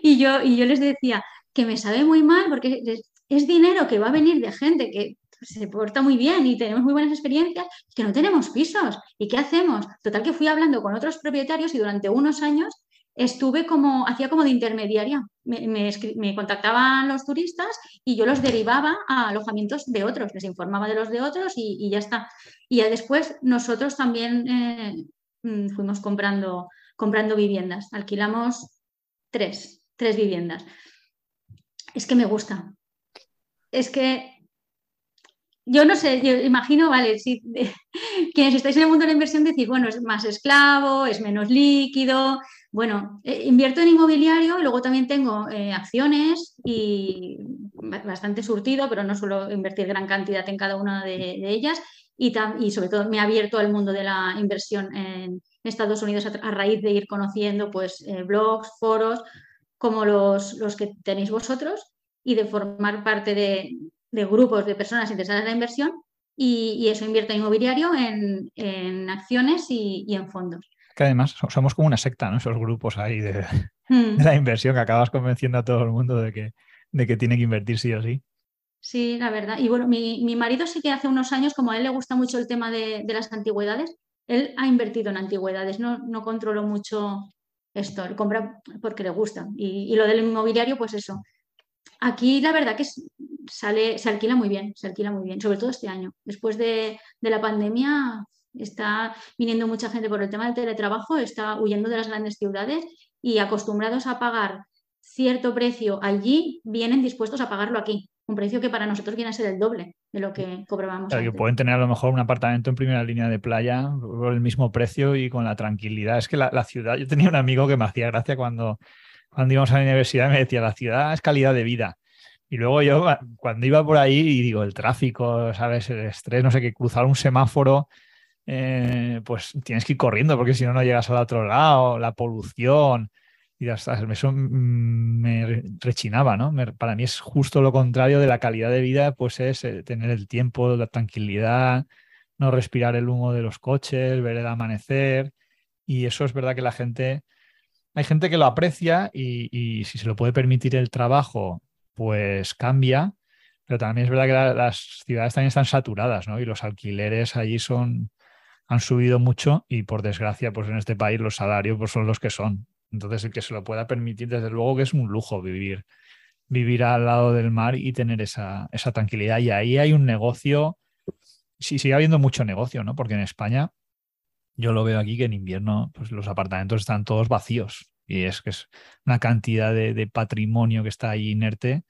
Y yo, y yo les decía que me sabe muy mal porque es dinero que va a venir de gente que se porta muy bien y tenemos muy buenas experiencias, que no tenemos pisos. ¿Y qué hacemos? Total que fui hablando con otros propietarios y durante unos años estuve como, hacía como de intermediaria. Me, contactaban los turistas y yo los derivaba a alojamientos de otros, les informaba de los de otros y, ya está. Y ya después nosotros también eh, mm, fuimos comprando, comprando viviendas. Alquilamos tres, tres viviendas. Es que me gusta. Es que yo no sé, yo imagino, vale, si [LAUGHS] quienes estáis en el mundo de la inversión decís, bueno, es más esclavo, es menos líquido. Bueno, eh, invierto en inmobiliario y luego también tengo eh, acciones y bastante surtido, pero no suelo invertir gran cantidad en cada una de, ellas. Y, y, sobre todo me ha abierto al mundo de la inversión en Estados Unidos a, raíz de ir conociendo pues, eh, blogs, foros como los, los que tenéis vosotros y de formar parte de, de grupos de personas interesadas en la inversión y, eso invierte en inmobiliario, en, acciones y, en fondos. Que además somos como una secta, ¿no? Esos grupos ahí de, hmm. la inversión que acabas convenciendo a todo el mundo de que, de que tiene que invertir sí o sí. Sí, la verdad. Y bueno, mi, marido sí que hace unos años, como a él le gusta mucho el tema de, las antigüedades, él ha invertido en antigüedades, no, no controlo mucho esto, él compra porque le gusta. Y, y, lo del inmobiliario, pues eso. Aquí la verdad que es, sale, se alquila muy bien, se alquila muy bien, sobre todo este año. Después de, la pandemia está viniendo mucha gente por el tema del teletrabajo, está huyendo de las grandes ciudades y acostumbrados a pagar cierto precio allí, vienen dispuestos a pagarlo aquí. Un precio que para nosotros viene a ser el doble de lo que cobrábamos. Claro, que pueden tener a lo mejor un apartamento en primera línea de playa por el mismo precio y con la tranquilidad. Es que la, ciudad, yo tenía un amigo que me hacía gracia cuando, cuando íbamos a la universidad, me decía, la ciudad es calidad de vida. Y luego yo, cuando iba por ahí, y digo, el tráfico, ¿sabes? El estrés, no sé qué, cruzar un semáforo, eh, pues tienes que ir corriendo porque si no, no llegas al otro lado, la polución. Y eso me rechinaba, ¿no? para mí es justo lo contrario de la calidad de vida, pues es eh, tener el tiempo, la tranquilidad, no respirar el humo de los coches, ver el amanecer. Y eso es verdad que la gente, hay gente que lo aprecia y si se lo puede permitir el trabajo pues cambia, pero también es verdad que las ciudades también están saturadas, ¿no? Y los alquileres allí son, han subido mucho y por desgracia, pues en este país los salarios pues, son los que son. Entonces, el que se lo pueda permitir, desde luego que es un lujo vivir, vivir al lado del mar y tener esa, esa tranquilidad. Y ahí hay un negocio, sí, sigue habiendo mucho negocio, ¿no? Porque en España, yo lo veo aquí que en invierno, pues los apartamentos están todos vacíos. Y es que es una cantidad de, patrimonio que está ahí inerte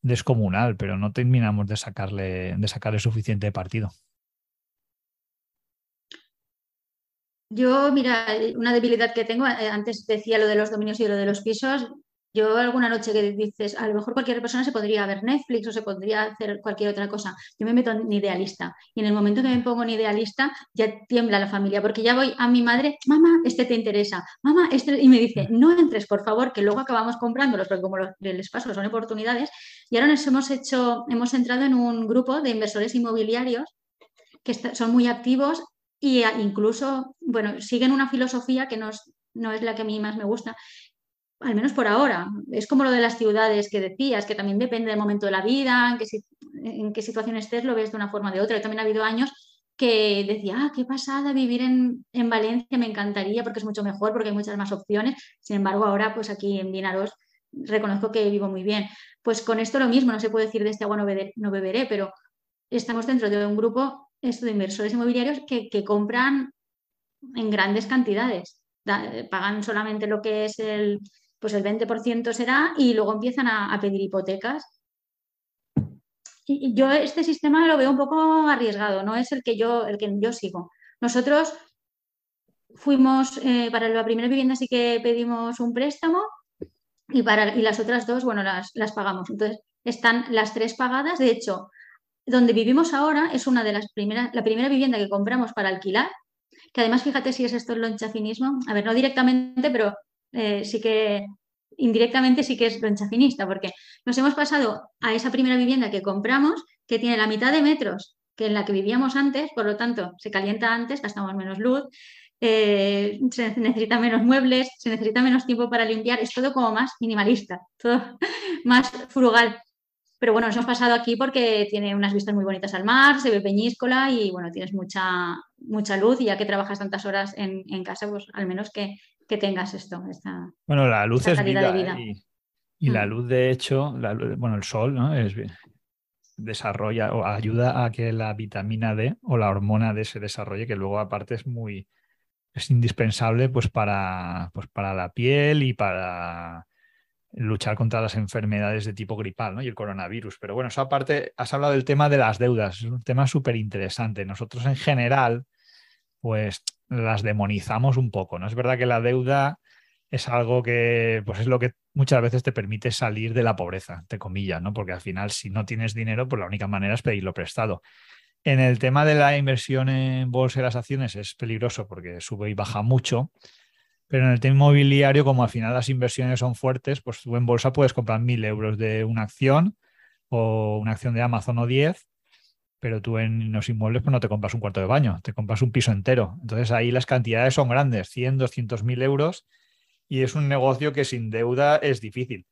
descomunal, pero no terminamos de sacarle, de sacarle suficiente partido. Yo, mira, una debilidad que tengo, eh, antes decía lo de los dominios y lo de los pisos, yo alguna noche que dices, a lo mejor cualquier persona se podría ver Netflix o se podría hacer cualquier otra cosa. Yo me meto en idealista y en el momento que me pongo en idealista ya tiembla la familia porque ya voy a mi madre, mamá, este te interesa, mamá, este, y me dice, no entres, por favor, que luego acabamos comprándolos porque como les paso son oportunidades. Y ahora nos hemos hecho, hemos entrado en un grupo de inversores inmobiliarios que son muy activos e incluso, bueno, siguen una filosofía que no no es la que a mí más me gusta, al menos por ahora. Es como lo de las ciudades que decías, que también depende del momento de la vida, en qué, en situación estés, lo ves de una forma o de otra. Y también ha habido años que decía, ah, qué pasada vivir en, Valencia, me encantaría porque es mucho mejor, porque hay muchas más opciones. Sin embargo, ahora pues aquí en Vinaros reconozco que vivo muy bien. Pues con esto lo mismo, no se puede decir de este agua no, no beberé, pero estamos dentro de un grupo de inversores inmobiliarios que compran en grandes cantidades. pagan solamente lo que es el, pues el 20% será y luego empiezan a, pedir hipotecas. Y yo este sistema lo veo un poco arriesgado, no es el que yo, el que yo sigo. Nosotros fuimos, eh, para la primera vivienda sí que pedimos un préstamo y, para, y las otras dos, bueno, las, las pagamos. Entonces, están las tres pagadas. De hecho, donde vivimos ahora es una de las primeras, la primera vivienda que compramos para alquilar, que además, fíjate si es esto el lonchafinismo, a ver, no directamente, pero eh, sí que indirectamente sí que es lonchafinista, porque nos hemos pasado a esa primera vivienda que compramos, que tiene la mitad de metros que en la que vivíamos antes, por lo tanto, se calienta antes, gastamos menos luz, eh, se necesita menos muebles, se necesita menos tiempo para limpiar, es todo como más minimalista, todo [LAUGHS] más frugal. Pero bueno, nos hemos pasado aquí porque tiene unas vistas muy bonitas al mar, se ve peñíscola y bueno, tienes mucha, mucha luz y ya que trabajas tantas horas en, en casa, pues al menos que, que tengas esto. Esta, bueno, la luz es vida, Y, la mm. luz, de hecho, bueno, el sol, ¿no? Es, desarrolla o ayuda a que la vitamina D o la hormona D se desarrolle, que luego aparte es muy es indispensable pues para, pues para la piel y para luchar contra las enfermedades de tipo gripal ¿no? y el coronavirus. Pero bueno, eso aparte, has hablado del tema de las deudas, es un tema súper interesante. Nosotros en general, pues las demonizamos un poco, ¿no? Es verdad que la deuda es algo que, pues es lo que muchas veces te permite salir de la pobreza, te comillas, ¿no? Porque al final, si no tienes dinero, pues la única manera es pedirlo prestado. En el tema de la inversión en bolsa y las acciones es peligroso porque sube y baja mucho, pero en el tema inmobiliario, como al final las inversiones son fuertes, pues tú en bolsa puedes comprar mil euros de una acción o una acción de Amazon o 10 pero tú en los inmuebles pues no te compras un cuarto de baño, te compras un piso entero. Entonces ahí las cantidades son grandes, 100, 200 mil euros, y es un negocio que sin deuda es difícil.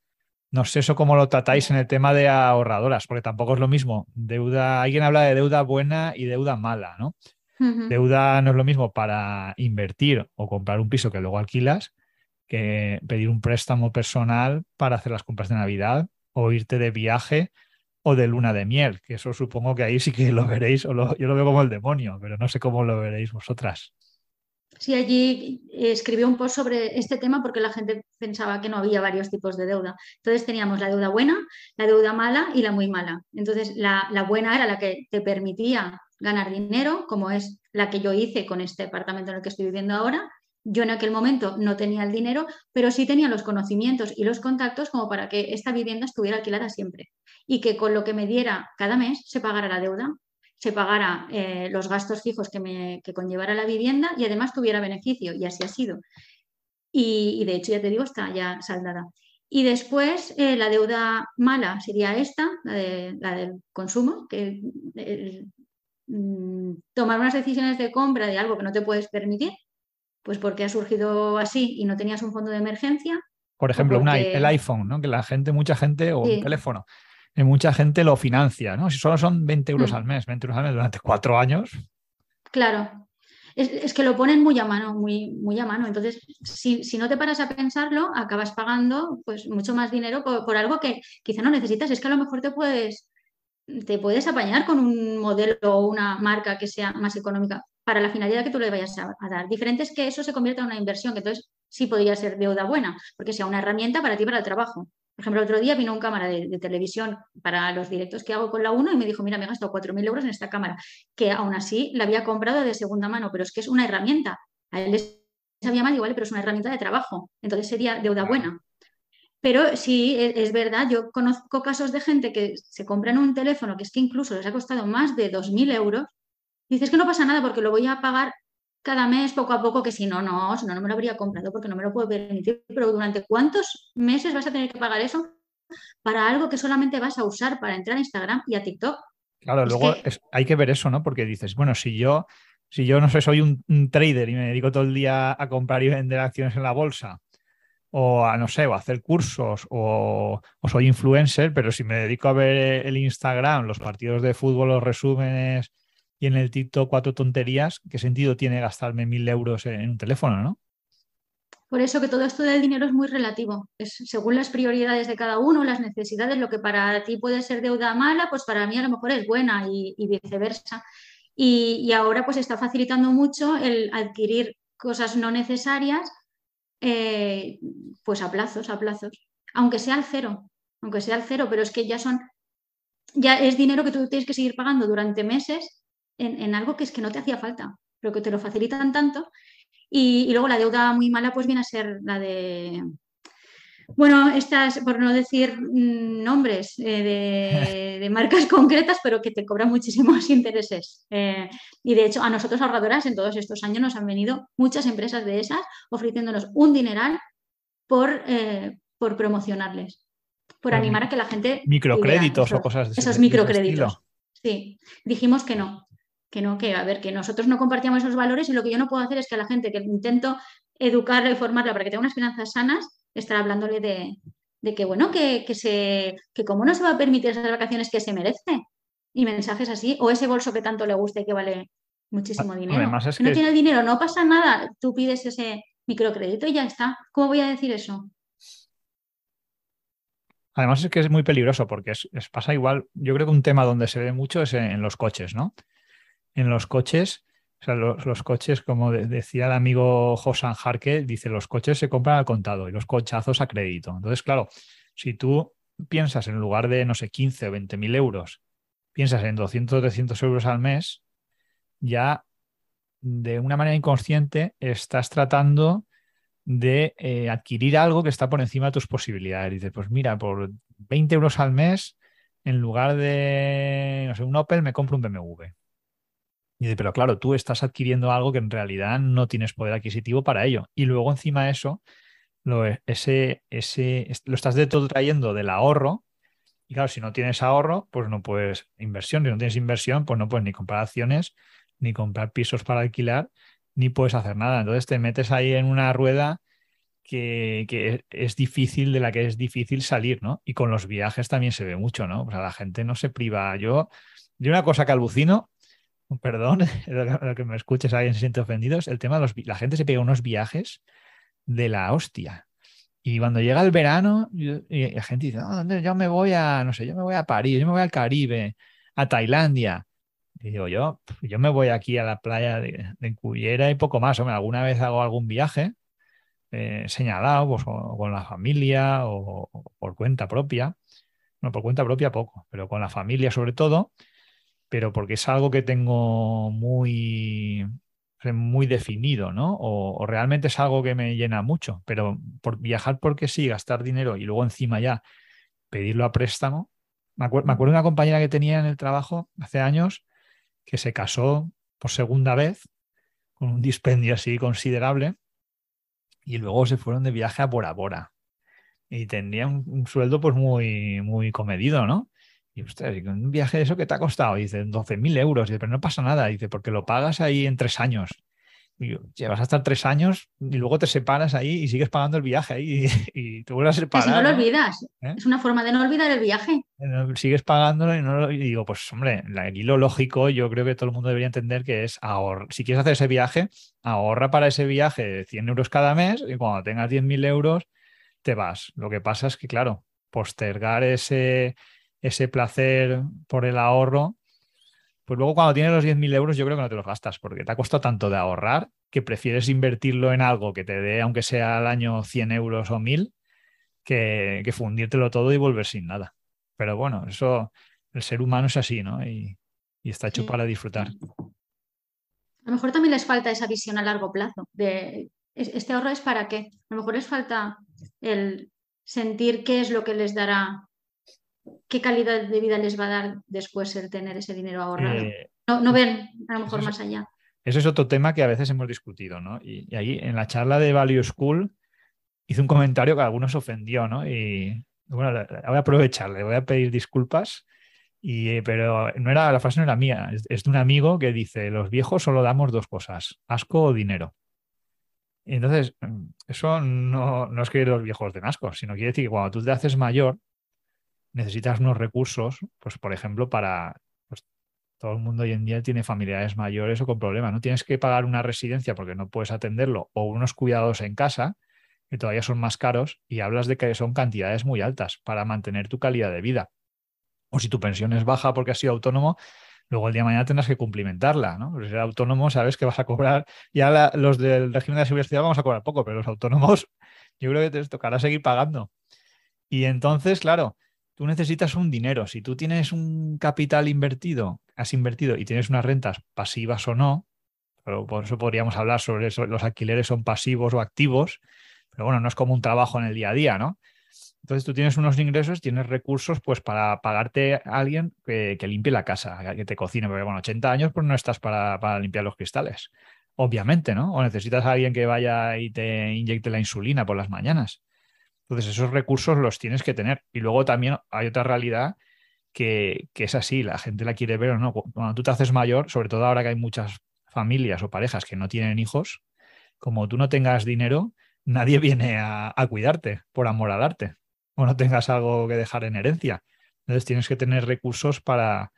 No sé eso cómo lo tratáis en el tema de ahorradoras, porque tampoco es lo mismo. Deuda, alguien habla de deuda buena y deuda mala, ¿no? Deuda no es lo mismo para invertir o comprar un piso que luego alquilas que pedir un préstamo personal para hacer las compras de Navidad o irte de viaje o de luna de miel, que eso supongo que ahí sí que lo veréis, o yo lo veo como el demonio, pero no sé cómo lo veréis vosotras. Sí, allí escribió un post sobre este tema porque la gente pensaba que no había varios tipos de deuda. Entonces teníamos la deuda buena, la deuda mala y la muy mala. Entonces la, la buena era la que te permitía ganar dinero, como es la que yo hice con este apartamento en el que estoy viviendo ahora. Yo en aquel momento no tenía el dinero, pero sí tenía los conocimientos y los contactos como para que esta vivienda estuviera alquilada siempre y que con lo que me diera cada mes se pagara la deuda, se pagara eh, los gastos fijos que, me, que conllevara la vivienda y además tuviera beneficio y así ha sido. Y, de hecho, ya te digo, está ya saldada. Y después eh, la deuda mala sería esta, la, del consumo, que Mm, tomar unas decisiones de compra de algo que no te puedes permitir, pues porque ha surgido así y no tenías un fondo de emergencia. Por ejemplo, el iPhone, ¿no? que la gente, mucha gente, o un teléfono, eh, mucha gente lo financia, ¿no? Si solo son 20 euros mm. al mes, 20 euros al mes durante cuatro años. Claro, es, que lo ponen muy a mano, muy, muy a mano. Entonces, si, no te paras a pensarlo, acabas pagando pues mucho más dinero por, por, algo que quizá no necesitas. Es que a lo mejor te puedes te puedes apañar con un modelo o una marca que sea más económica para la finalidad que tú le vayas a, dar. Diferente es que eso se convierta en una inversión, que entonces sí podría ser deuda buena, porque sea una herramienta para ti para el trabajo. Por ejemplo, el otro día vino un cámara de, televisión para los directos que hago con la 1 y me dijo, mira, me he gastado 4.000 euros en esta cámara, que aún así la había comprado de segunda mano, pero es que es una herramienta. A él les sabía mal igual, pero es una herramienta de trabajo. Entonces sería deuda buena. Pero sí, e, es verdad, yo conozco casos de gente que se compran un teléfono que es que incluso les ha costado más de 2.000 euros. Dices que no pasa nada porque lo voy a pagar cada mes poco a poco, que si no, no, si no, no me lo habría comprado porque no me lo puedo permitir. Pero durante cuántos meses vas a tener que pagar eso para algo que solamente vas a usar para entrar a Instagram y a TikTok. Claro, luego hay que ver eso, ¿no? Porque dices, bueno, si yo, si yo no sé, soy un, trader y me dedico todo el día a comprar y vender acciones en la bolsa o a, no sé, o a hacer cursos o, soy influencer, pero si me dedico a ver el Instagram, los partidos de fútbol, los resúmenes y en el TikTok cuatro tonterías, ¿qué sentido tiene gastarme mil euros en un teléfono, no? Por eso que todo esto del dinero es muy relativo. Es según las prioridades de cada uno, las necesidades, lo que para ti puede ser deuda mala, pues para mí a lo mejor es buena y, viceversa. Y, ahora pues está facilitando mucho el adquirir cosas no necesarias eh, pues a plazos, a plazos, aunque sea al cero, aunque sea al cero, pero es que ya son, ya es dinero que tú tienes que seguir pagando durante meses en, algo que es que no te hacía falta, pero que te lo facilitan tanto. y, luego la deuda muy mala pues viene a ser la de bueno, estas, por no decir mm, nombres eh, de, [LAUGHS] marcas concretas, pero que te cobran muchísimos [LAUGHS] intereses. Eh, y de hecho, a nosotros ahorradoras en todos estos años nos han venido muchas empresas de esas ofreciéndonos un dineral por, eh, por promocionarles, por animar a que la gente... Microcréditos o cosas de Esos microcréditos. Sí, dijimos que no, que no, que a ver, que nosotros no compartíamos esos valores y lo que yo no puedo hacer es que a la gente que intento educarla y formarla para que tenga unas finanzas sanas, estar hablándole de, que, bueno, que, se, que cómo no se va a permitir esas vacaciones que se merece. Y mensajes así, o ese bolso que tanto le gusta y que vale muchísimo dinero. Además es que no tiene dinero, no pasa nada, tú pides ese microcrédito y ya está. ¿Cómo voy a decir eso? Además es que es muy peligroso porque es, pasa igual, yo creo que un tema donde se ve mucho es en los coches, ¿no? En los coches o sea, los, coches, como decía el amigo Josan Jarque, dice, los coches se compran al contado y los cochazos a crédito. Entonces, claro, si tú piensas en lugar de, no sé, 15 o 20 mil euros, piensas en 200 o 300 euros al mes, ya de una manera inconsciente estás tratando de eh, adquirir algo que está por encima de tus posibilidades. Dices, pues mira, por 20 euros al mes, en lugar de, no sé, un Opel, me compro un BMW pero claro, tú estás adquiriendo algo que en realidad no tienes poder adquisitivo para ello. Y luego encima de eso, lo, ese, ese, lo estás de todo trayendo del ahorro. Y claro, si no tienes ahorro, pues no puedes inversión. Si no tienes inversión, pues no puedes ni comprar acciones, ni comprar pisos para alquilar, ni puedes hacer nada. Entonces te metes ahí en una rueda que, que, es difícil, de la que es difícil salir, ¿no? Y con los viajes también se ve mucho, ¿no? O sea, la gente no se priva. Yo, de una cosa que alucino perdón, [LAUGHS] lo que me escuches alguien se siente ofendido, el tema de los, la gente se pega unos viajes de la hostia. Y cuando llega el verano, y la gente dice, yo me voy a, no sé, yo me voy a París, yo me voy al Caribe, a Tailandia. Y digo, yo, yo me voy aquí a la playa de, de Cuyera y poco más. Hombre, alguna vez hago algún viaje eh, señalado, pues, o, con la familia o, por cuenta propia. No, por cuenta propia poco, pero con la familia sobre todo, pero porque es algo que tengo muy, muy definido, ¿no? O, realmente es algo que me llena mucho, pero por viajar porque sí, gastar dinero y luego encima ya pedirlo a préstamo. Me, acuerdo, de una compañera que tenía en el trabajo hace años que se casó por segunda vez con un dispendio así considerable y luego se fueron de viaje a Bora Bora y tendrían un, sueldo pues muy, muy comedido, ¿no? Y usted, un viaje de eso que te ha costado, dice, 12.000 euros, dice, pero no pasa nada, dice, porque lo pagas ahí en tres años. Y llevas hasta tres años y luego te separas ahí y sigues pagando el viaje ahí [LAUGHS] y, te vuelves a separar. si no lo olvidas, ¿Eh? es una forma de no olvidar el viaje. Sigues pagándolo y no lo, y digo, pues hombre, aquí lo lógico, yo creo que todo el mundo debería entender que es ahorrar. Si quieres hacer ese viaje, ahorra para ese viaje 100 euros cada mes y cuando tengas 10.000 euros te vas. Lo que pasa es que, claro, postergar ese, ese placer por el ahorro pues luego cuando tienes los 10.000 euros yo creo que no te los gastas porque te ha costado tanto de ahorrar que prefieres invertirlo en algo que te dé, aunque sea al año 100 euros o 1.000, que, que fundírtelo todo y volver sin nada. Pero bueno, eso, el ser humano es así, ¿no? Y, está hecho para disfrutar. A lo mejor también les falta esa visión a largo plazo de este ahorro es para qué. A lo mejor les falta el sentir qué es lo que les dará qué calidad de vida les va a dar después el tener ese dinero ahorrado. Eh, no, ven a lo mejor más allá. Ese es otro tema que a veces hemos discutido, ¿no? Y, ahí en la charla de Value School hice un comentario que a algunos ofendió, ¿no? Y bueno, voy a aprovechar, le voy a pedir disculpas. Y, eh, pero no era, la frase no era mía, es, de un amigo que dice, los viejos solo damos dos cosas, asco o dinero. Y entonces, mm, eso no, no es que los viejos den asco, sino quiere decir que cuando tú te haces mayor, necesitas unos recursos, pues por ejemplo, para pues, todo el mundo hoy en día tiene familiares mayores o con problemas, ¿no? Tienes que pagar una residencia porque no puedes atenderlo o unos cuidados en casa que todavía son más caros y hablas de que son cantidades muy altas para mantener tu calidad de vida. O si tu pensión es baja porque has sido autónomo, luego el día de mañana tendrás que cumplimentarla, ¿no? si eres autónomo, sabes que vas a cobrar, ya los del régimen de seguridad vamos a cobrar poco, pero los autónomos [LAUGHS] yo creo que te tocará seguir pagando. Y entonces, claro, tú necesitas un dinero. Si tú tienes un capital invertido, has invertido y tienes unas rentas pasivas o no, pero por eso podríamos hablar sobre eso, los alquileres son pasivos o activos, pero bueno, no es como un trabajo en el día a día, ¿no? Entonces tú tienes unos ingresos, tienes recursos pues para pagarte a alguien que, limpie la casa, que te cocine, porque bueno, 80 años pues no estás para, para limpiar los cristales, obviamente, ¿no? O necesitas a alguien que vaya y te inyecte la insulina por las mañanas. Entonces, esos recursos los tienes que tener. Y luego también hay otra realidad que, es así, la gente la quiere ver o no. Cuando tú te haces mayor, sobre todo ahora que hay muchas familias o parejas que no tienen hijos, como tú no tengas dinero, nadie [LAUGHS] viene a, cuidarte por amor al arte o no tengas algo que dejar en herencia. Entonces tienes que tener recursos para,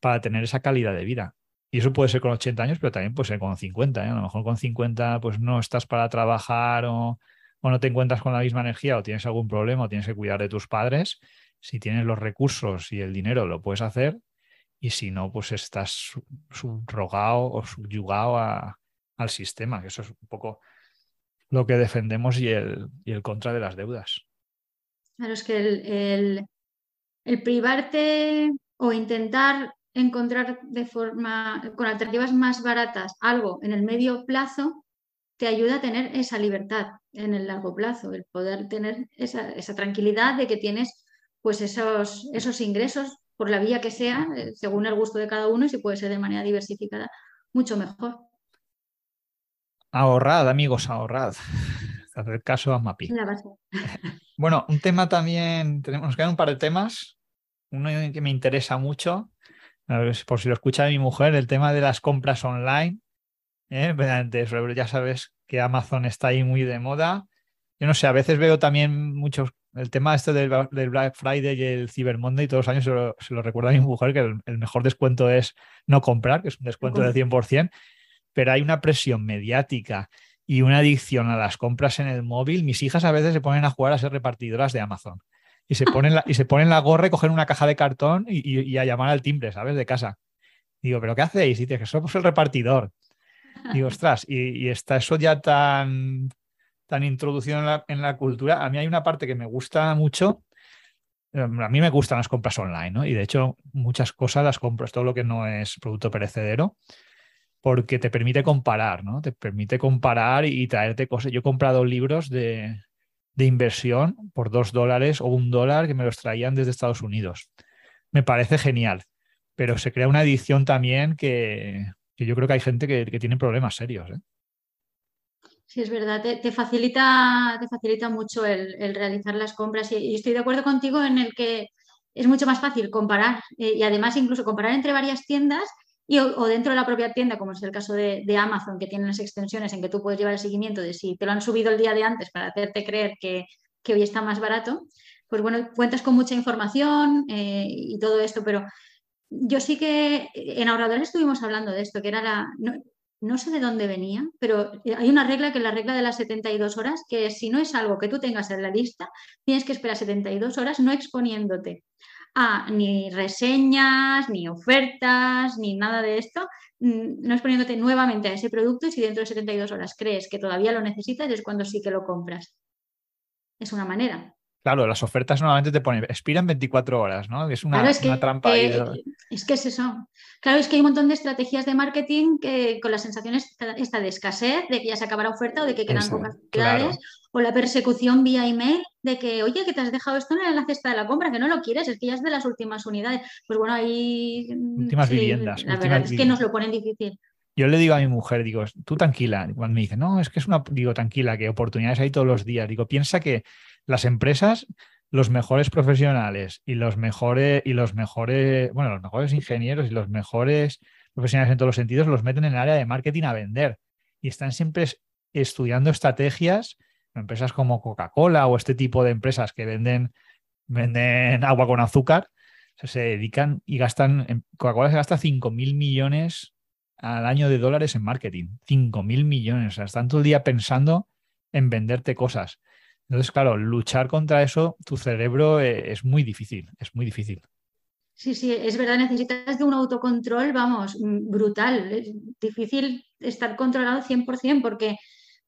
para tener esa calidad de vida. Y eso puede ser con 80 años, pero también puede ser con 50. ¿eh? A lo mejor con 50 pues no estás para trabajar o, o no te encuentras con la misma energía o tienes algún problema o tienes que cuidar de tus padres, si tienes los recursos y el dinero lo puedes hacer y si no, pues estás subrogado o subyugado al sistema, eso es un poco lo que defendemos y el, y el contra de las deudas. Claro, es que el, el privarte o intentar encontrar de forma con alternativas más baratas algo en el medio plazo te ayuda a tener esa libertad en el largo plazo, el poder tener esa, tranquilidad de que tienes pues esos, esos ingresos por la vía que sea, eh, según el gusto de cada uno y si puede ser de manera diversificada, mucho mejor. Ahorrad, amigos, ahorrad. [LAUGHS] Hacer caso a Mapi. [LAUGHS] Bueno, un tema también, tenemos, nos quedan un par de temas. Uno que me interesa mucho, por si lo escucha mi mujer, el tema de las compras online ¿eh? ya sabes que Amazon está ahí muy de moda. Yo no sé, a veces veo también muchos, el tema este del, Black Friday y el Cyber Monday, todos los años se lo, se recuerda a mi mujer, que el, mejor descuento es no comprar, que es un descuento del 100%, pero hay una presión mediática y una adicción a las compras en el móvil. Mis hijas a veces se ponen a jugar a ser repartidoras de Amazon y se ponen la, y se ponen la gorra y cogen una caja de cartón y, y a llamar al timbre, ¿sabes? De casa Digo, ¿pero qué hacéis? Y dice que somos el repartidor. Digo, ostras, y, está eso ya tan, tan introducido en la, en la, cultura. A mí hay una parte que me gusta mucho. A mí me gustan las compras online, ¿no? Y de hecho, muchas cosas las compro, todo lo que no es producto perecedero, porque te permite comparar, ¿no? Te permite comparar y traerte cosas. Yo he comprado libros de, de inversión por dos dólares o un dólar que me los traían desde Estados Unidos. Me parece genial, pero se crea una edición también que, yo creo que hay gente que, tiene problemas serios. ¿eh? Sí, es verdad, te, facilita, te facilita mucho el, realizar las compras y, estoy de acuerdo contigo en el que es mucho más fácil comparar eh, y además incluso comparar entre varias tiendas y, o, dentro de la propia tienda, como es el caso de, Amazon, que tiene las extensiones en que tú puedes llevar el seguimiento de si te lo han subido el día de antes para hacerte creer que, hoy está más barato, pues bueno, cuentas con mucha información eh, y todo esto, pero yo sí que en ahorradores estuvimos hablando de esto, que era la... No, sé de dónde venía, pero hay una regla que es la regla de las 72 horas, que si no es algo que tú tengas en la lista, tienes que esperar 72 horas no exponiéndote a ni reseñas, ni ofertas, ni nada de esto, mm, no exponiéndote nuevamente a ese producto y si dentro de 72 horas crees que todavía lo necesitas es cuando sí que lo compras. Es una manera. Claro, las ofertas normalmente te ponen, expiran 24 horas, ¿no? Es una, trampa. es que es eso. Claro, es que hay un montón de estrategias de marketing que con la sensación esta de escasez, de que ya se acaba la oferta o de que quedan pocas unidades, o la persecución vía email de que, oye, que te has dejado esto en la cesta de la compra, que no lo quieres, es que ya es de las últimas unidades. Pues bueno, ahí... Mm, últimas viviendas. La verdad es que nos lo ponen difícil. Yo le digo a mi mujer, digo, tú tranquila, cuando me dice, no, es que es una, digo, tranquila, que oportunidades hay todos los días. Digo, piensa que las empresas, los mejores profesionales y los mejores, y los mejores, bueno, los mejores ingenieros y los mejores profesionales en todos los sentidos los meten en el área de marketing a vender y están siempre estudiando estrategias, empresas como Coca-Cola o este tipo de empresas que venden, venden agua con azúcar, se dedican y gastan, Coca-Cola se gasta 5 mil millones al año de dólares en marketing. 5 mil millones. O sea, están todo el día pensando en venderte cosas. Entonces, claro, luchar contra eso, tu cerebro eh, es muy difícil, es muy difícil. Sí, sí, es verdad, necesitas de un autocontrol, vamos, mm, brutal. Es difícil estar controlado 100% porque,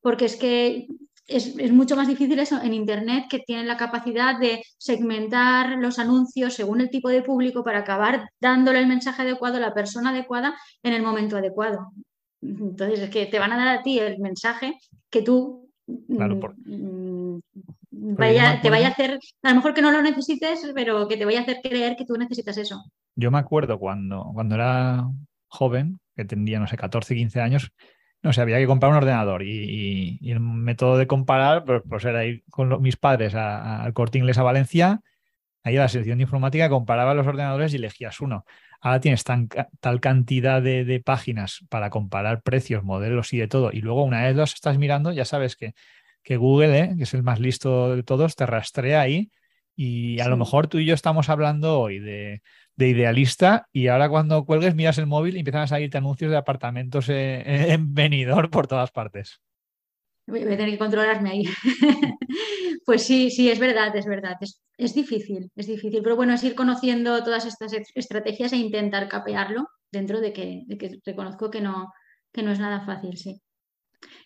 porque es que es, mucho más difícil eso en Internet, que tienen la capacidad de segmentar los anuncios según el tipo de público para acabar dándole el mensaje adecuado a la persona adecuada en el momento adecuado. Entonces, es que te van a dar a ti el mensaje que tú Claro, mm, mm, vaya, te vaya a hacer, a lo mejor que no lo necesites, pero que te vaya a hacer creer que tú necesitas eso. Yo me acuerdo cuando, cuando era joven, que tendría, no sé, 14, 15 años, no sé, había que comprar un ordenador y, el método de comparar, pues, pues era ir con mis padres al Corte Inglés a Valencia, ahí la sección de informática, comparaba los ordenadores y elegías uno. Ahora tienes tal cantidad de, páginas para comparar precios, modelos y de todo. Y luego una vez los estás mirando, ya sabes que, que Google, ¿eh? que es el más listo de todos, te rastrea ahí. Y a lo mejor tú y yo estamos hablando hoy de, idealista y ahora cuando cuelgues miras el móvil y empiezan a salirte anuncios de apartamentos [LAUGHS] en venidor por todas partes. Voy a tener que controlarme ahí. [LAUGHS] pues sí, sí, es verdad, es verdad. Es, difícil, es difícil. Pero bueno, es ir conociendo todas estas estrategias e intentar capearlo dentro de que, reconozco que no, que no es nada fácil, sí.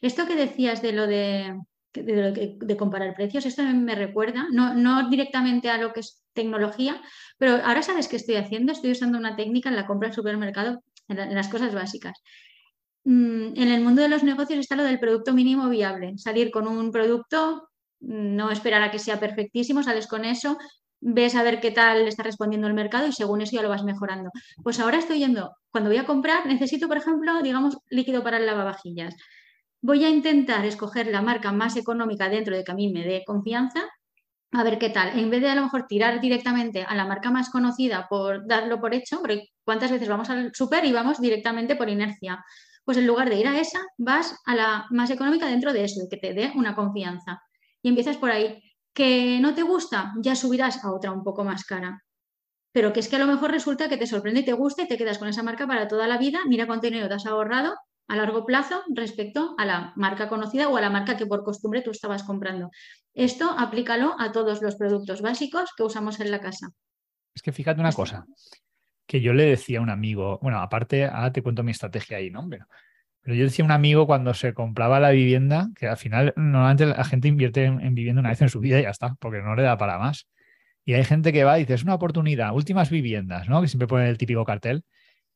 Esto que decías de lo de, de, comparar precios, esto me recuerda, no, no directamente a lo que es tecnología, pero ahora sabes qué estoy haciendo, estoy usando una técnica en la compra del supermercado, en las cosas básicas. Mm, en el mundo de los negocios está lo del producto mínimo viable, salir con un producto, no esperar a que sea perfectísimo, sales con eso, ves a ver qué tal está respondiendo el mercado y según eso ya lo vas mejorando. Pues ahora estoy yendo, cuando voy a comprar, necesito, por ejemplo, digamos, líquido para el lavavajillas. Voy a intentar escoger la marca más económica dentro de que a mí me dé confianza, a ver qué tal. En vez de a lo mejor tirar directamente a la marca más conocida por darlo por hecho, porque cuántas veces vamos al super y vamos directamente por inercia pues en lugar de ir a esa, vas a la más económica dentro de eso, de que te dé una confianza. Y empiezas por ahí. ¿Que no te gusta? Ya subirás a otra un poco más cara. Pero que es que a lo mejor resulta que te sorprende y te gusta y te quedas con esa marca para toda la vida. Mira cuánto dinero te has ahorrado a largo plazo respecto a la marca conocida o a la marca que por costumbre tú estabas comprando. Esto aplícalo a todos los productos básicos que usamos en la casa. Es que fíjate una cosa, que yo le decía a un amigo, bueno, aparte, ahora te cuento mi estrategia ahí, ¿no? Pero, yo decía a un amigo cuando se compraba la vivienda, que al final normalmente la gente invierte en, vivienda una vez en su vida y ya está, porque no le da para más. Y hay gente que va y dice, es una oportunidad, últimas viviendas, ¿no? Que siempre pone el típico cartel,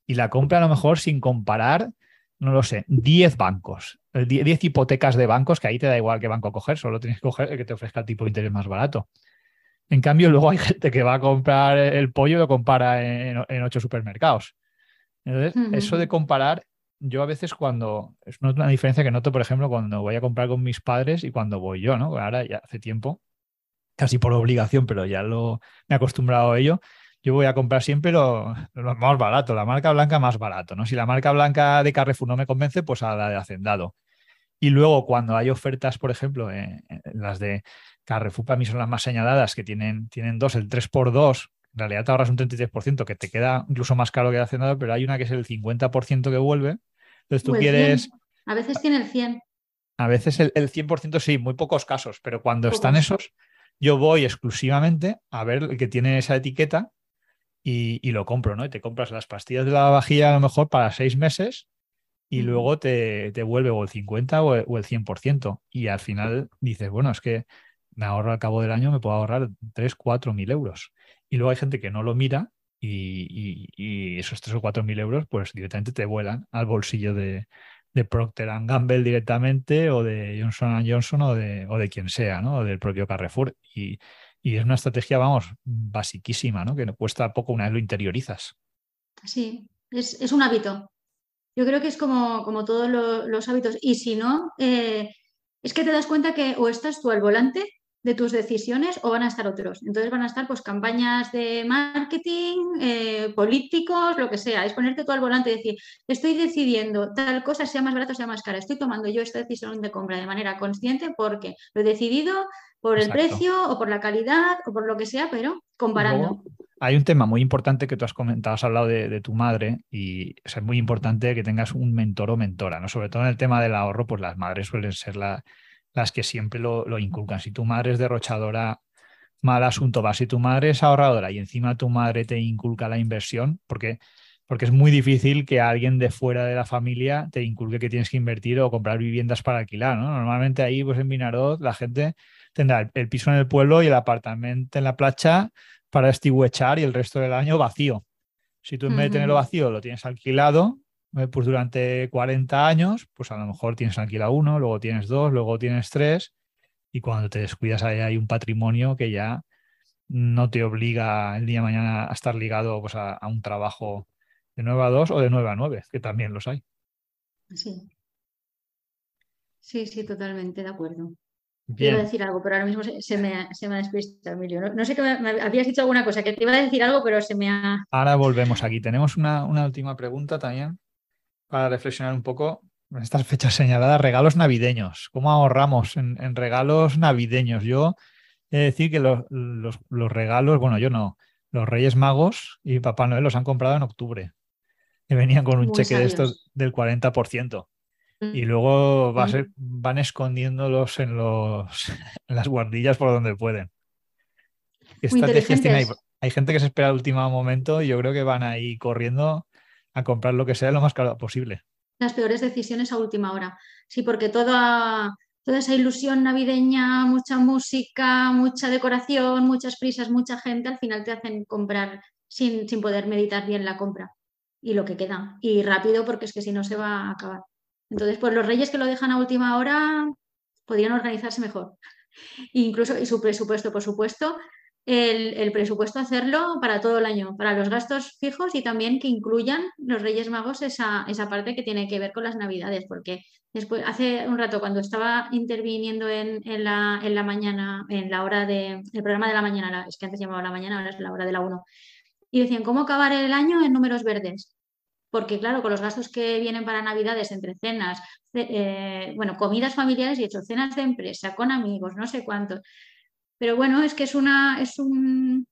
y la compra a lo mejor sin comparar, no lo sé, 10 bancos, 10 hipotecas de bancos, que ahí te da igual qué banco coger, solo tienes que coger el que te ofrezca el tipo de interés más barato. En cambio, luego hay gente que va a comprar el pollo y lo compara en, ocho supermercados. Entonces, eso de comparar, yo a veces cuando, es una diferencia que noto, por ejemplo, cuando voy a comprar con mis padres y cuando voy yo, ¿no? Ahora ya hace tiempo, casi por obligación, pero ya lo me he acostumbrado a ello. Yo voy a comprar siempre lo, más barato, la marca blanca más barato, ¿no? Si la marca blanca de Carrefour no me convence, pues a la de Hacendado. Y luego cuando hay ofertas, por ejemplo, en las de Carrefour para mí son las más señaladas, que tienen, tienen dos, el 3x2, en realidad te ahorras un 33%, que te queda incluso más caro que hace nada, pero hay una que es el 50% que vuelve. Entonces tú quieres... A veces tiene el 100. A veces el, 100% sí, muy pocos casos, pero cuando están esos, yo voy exclusivamente a ver el que tiene esa etiqueta y, lo compro, ¿no? Y te compras las pastillas de la vajilla a lo mejor para seis meses y luego te, te, vuelve o el 50 o el, o el 100%. Y al final dices, bueno, es que me ahorro al cabo del año, me puedo ahorrar 3, 4 mil euros. Y luego hay gente que no lo mira y, esos 3 o 4 mil euros pues directamente te vuelan al bolsillo de, de Procter Gamble directamente o de Johnson Johnson o de, o de quien sea, ¿no? O del propio Carrefour. Y, es una estrategia, vamos, basiquísima, ¿no? Que no cuesta poco una vez lo interiorizas. Sí, es, un hábito. Yo creo que es como, como todos los hábitos. Y si no, eh, es que te das cuenta que o estás tú al volante de tus decisiones o van a estar otros. Entonces van a estar pues campañas de marketing, eh, políticos, lo que sea. Es ponerte tú al volante y decir, estoy decidiendo tal cosa, sea más barato, sea más cara. Estoy tomando yo esta decisión de compra de manera consciente porque lo he decidido por el precio o por la calidad o por lo que sea, pero comparando. hay un tema muy importante que tú has comentado, has hablado de, tu madre y es muy importante que tengas un mentor o mentora, ¿no? Sobre todo en el tema del ahorro, pues las madres suelen ser la, las que siempre lo, inculcan. Si tu madre es derrochadora, mal asunto va. Si tu madre es ahorradora y encima tu madre te inculca la inversión, porque, porque es muy difícil que alguien de fuera de la familia te inculque que tienes que invertir o comprar viviendas para alquilar. ¿no? Normalmente ahí, pues en Vinaroz, la gente tendrá el, piso en el pueblo y el apartamento en la playa para estiguechar y el resto del año vacío. Si tú en vez de tenerlo vacío lo tienes alquilado, pues durante 40 años, pues a lo mejor tienes alquila uno, luego tienes dos, luego tienes tres, y cuando te descuidas ahí hay un patrimonio que ya no te obliga el día de mañana a estar ligado pues, a, un trabajo de 9 a 2 o de 9 a 9, que también los hay. Sí. Sí, sí, totalmente de acuerdo. Iba a decir algo, pero ahora mismo se, me, se me ha despistado, Emilio. No, sé qué me, habías dicho alguna cosa, que te iba a decir algo, pero se me ha. Ahora volvemos aquí. Tenemos una, una última pregunta también para reflexionar un poco en estas fechas señaladas, regalos navideños. ¿Cómo ahorramos en, regalos navideños? Yo he de decir que los, regalos, bueno, yo no, los Reyes Magos y Papá Noel los han comprado en octubre, que venían con un cheque de estos del 40%. Y mm. luego mm. van escondiéndolos en, los, [LAUGHS] en las guardillas por donde pueden. estrategias tiene? Hay, hay gente que se espera al último momento y yo creo que van ahí corriendo a comprar lo que sea lo más caro posible. Las peores decisiones a última hora. Sí, porque toda, toda esa ilusión navideña, mucha música, mucha decoración, muchas prisas, mucha gente, al final te hacen comprar sin, sin poder meditar bien la compra y lo que queda. Y rápido, porque es que si no se va a acabar. Entonces, pues los reyes que lo dejan a última hora podrían organizarse mejor. [LAUGHS] Incluso, y su presupuesto, por supuesto, el, presupuesto hacerlo para todo el año, para los gastos fijos y también que incluyan los Reyes Magos esa, esa parte que tiene que ver con las Navidades, porque después, hace un rato cuando estaba interviniendo en, la, en la, mañana, en la hora del programa de la mañana, es que antes llamaba la mañana, ahora es la hora de la 1, y decían, ¿cómo acabar el año en números verdes? Porque claro, con los gastos que vienen para Navidades entre cenas, eh, bueno, comidas familiares y hecho cenas de empresa, con amigos, no sé cuántos, pero bueno, es que es una, es un,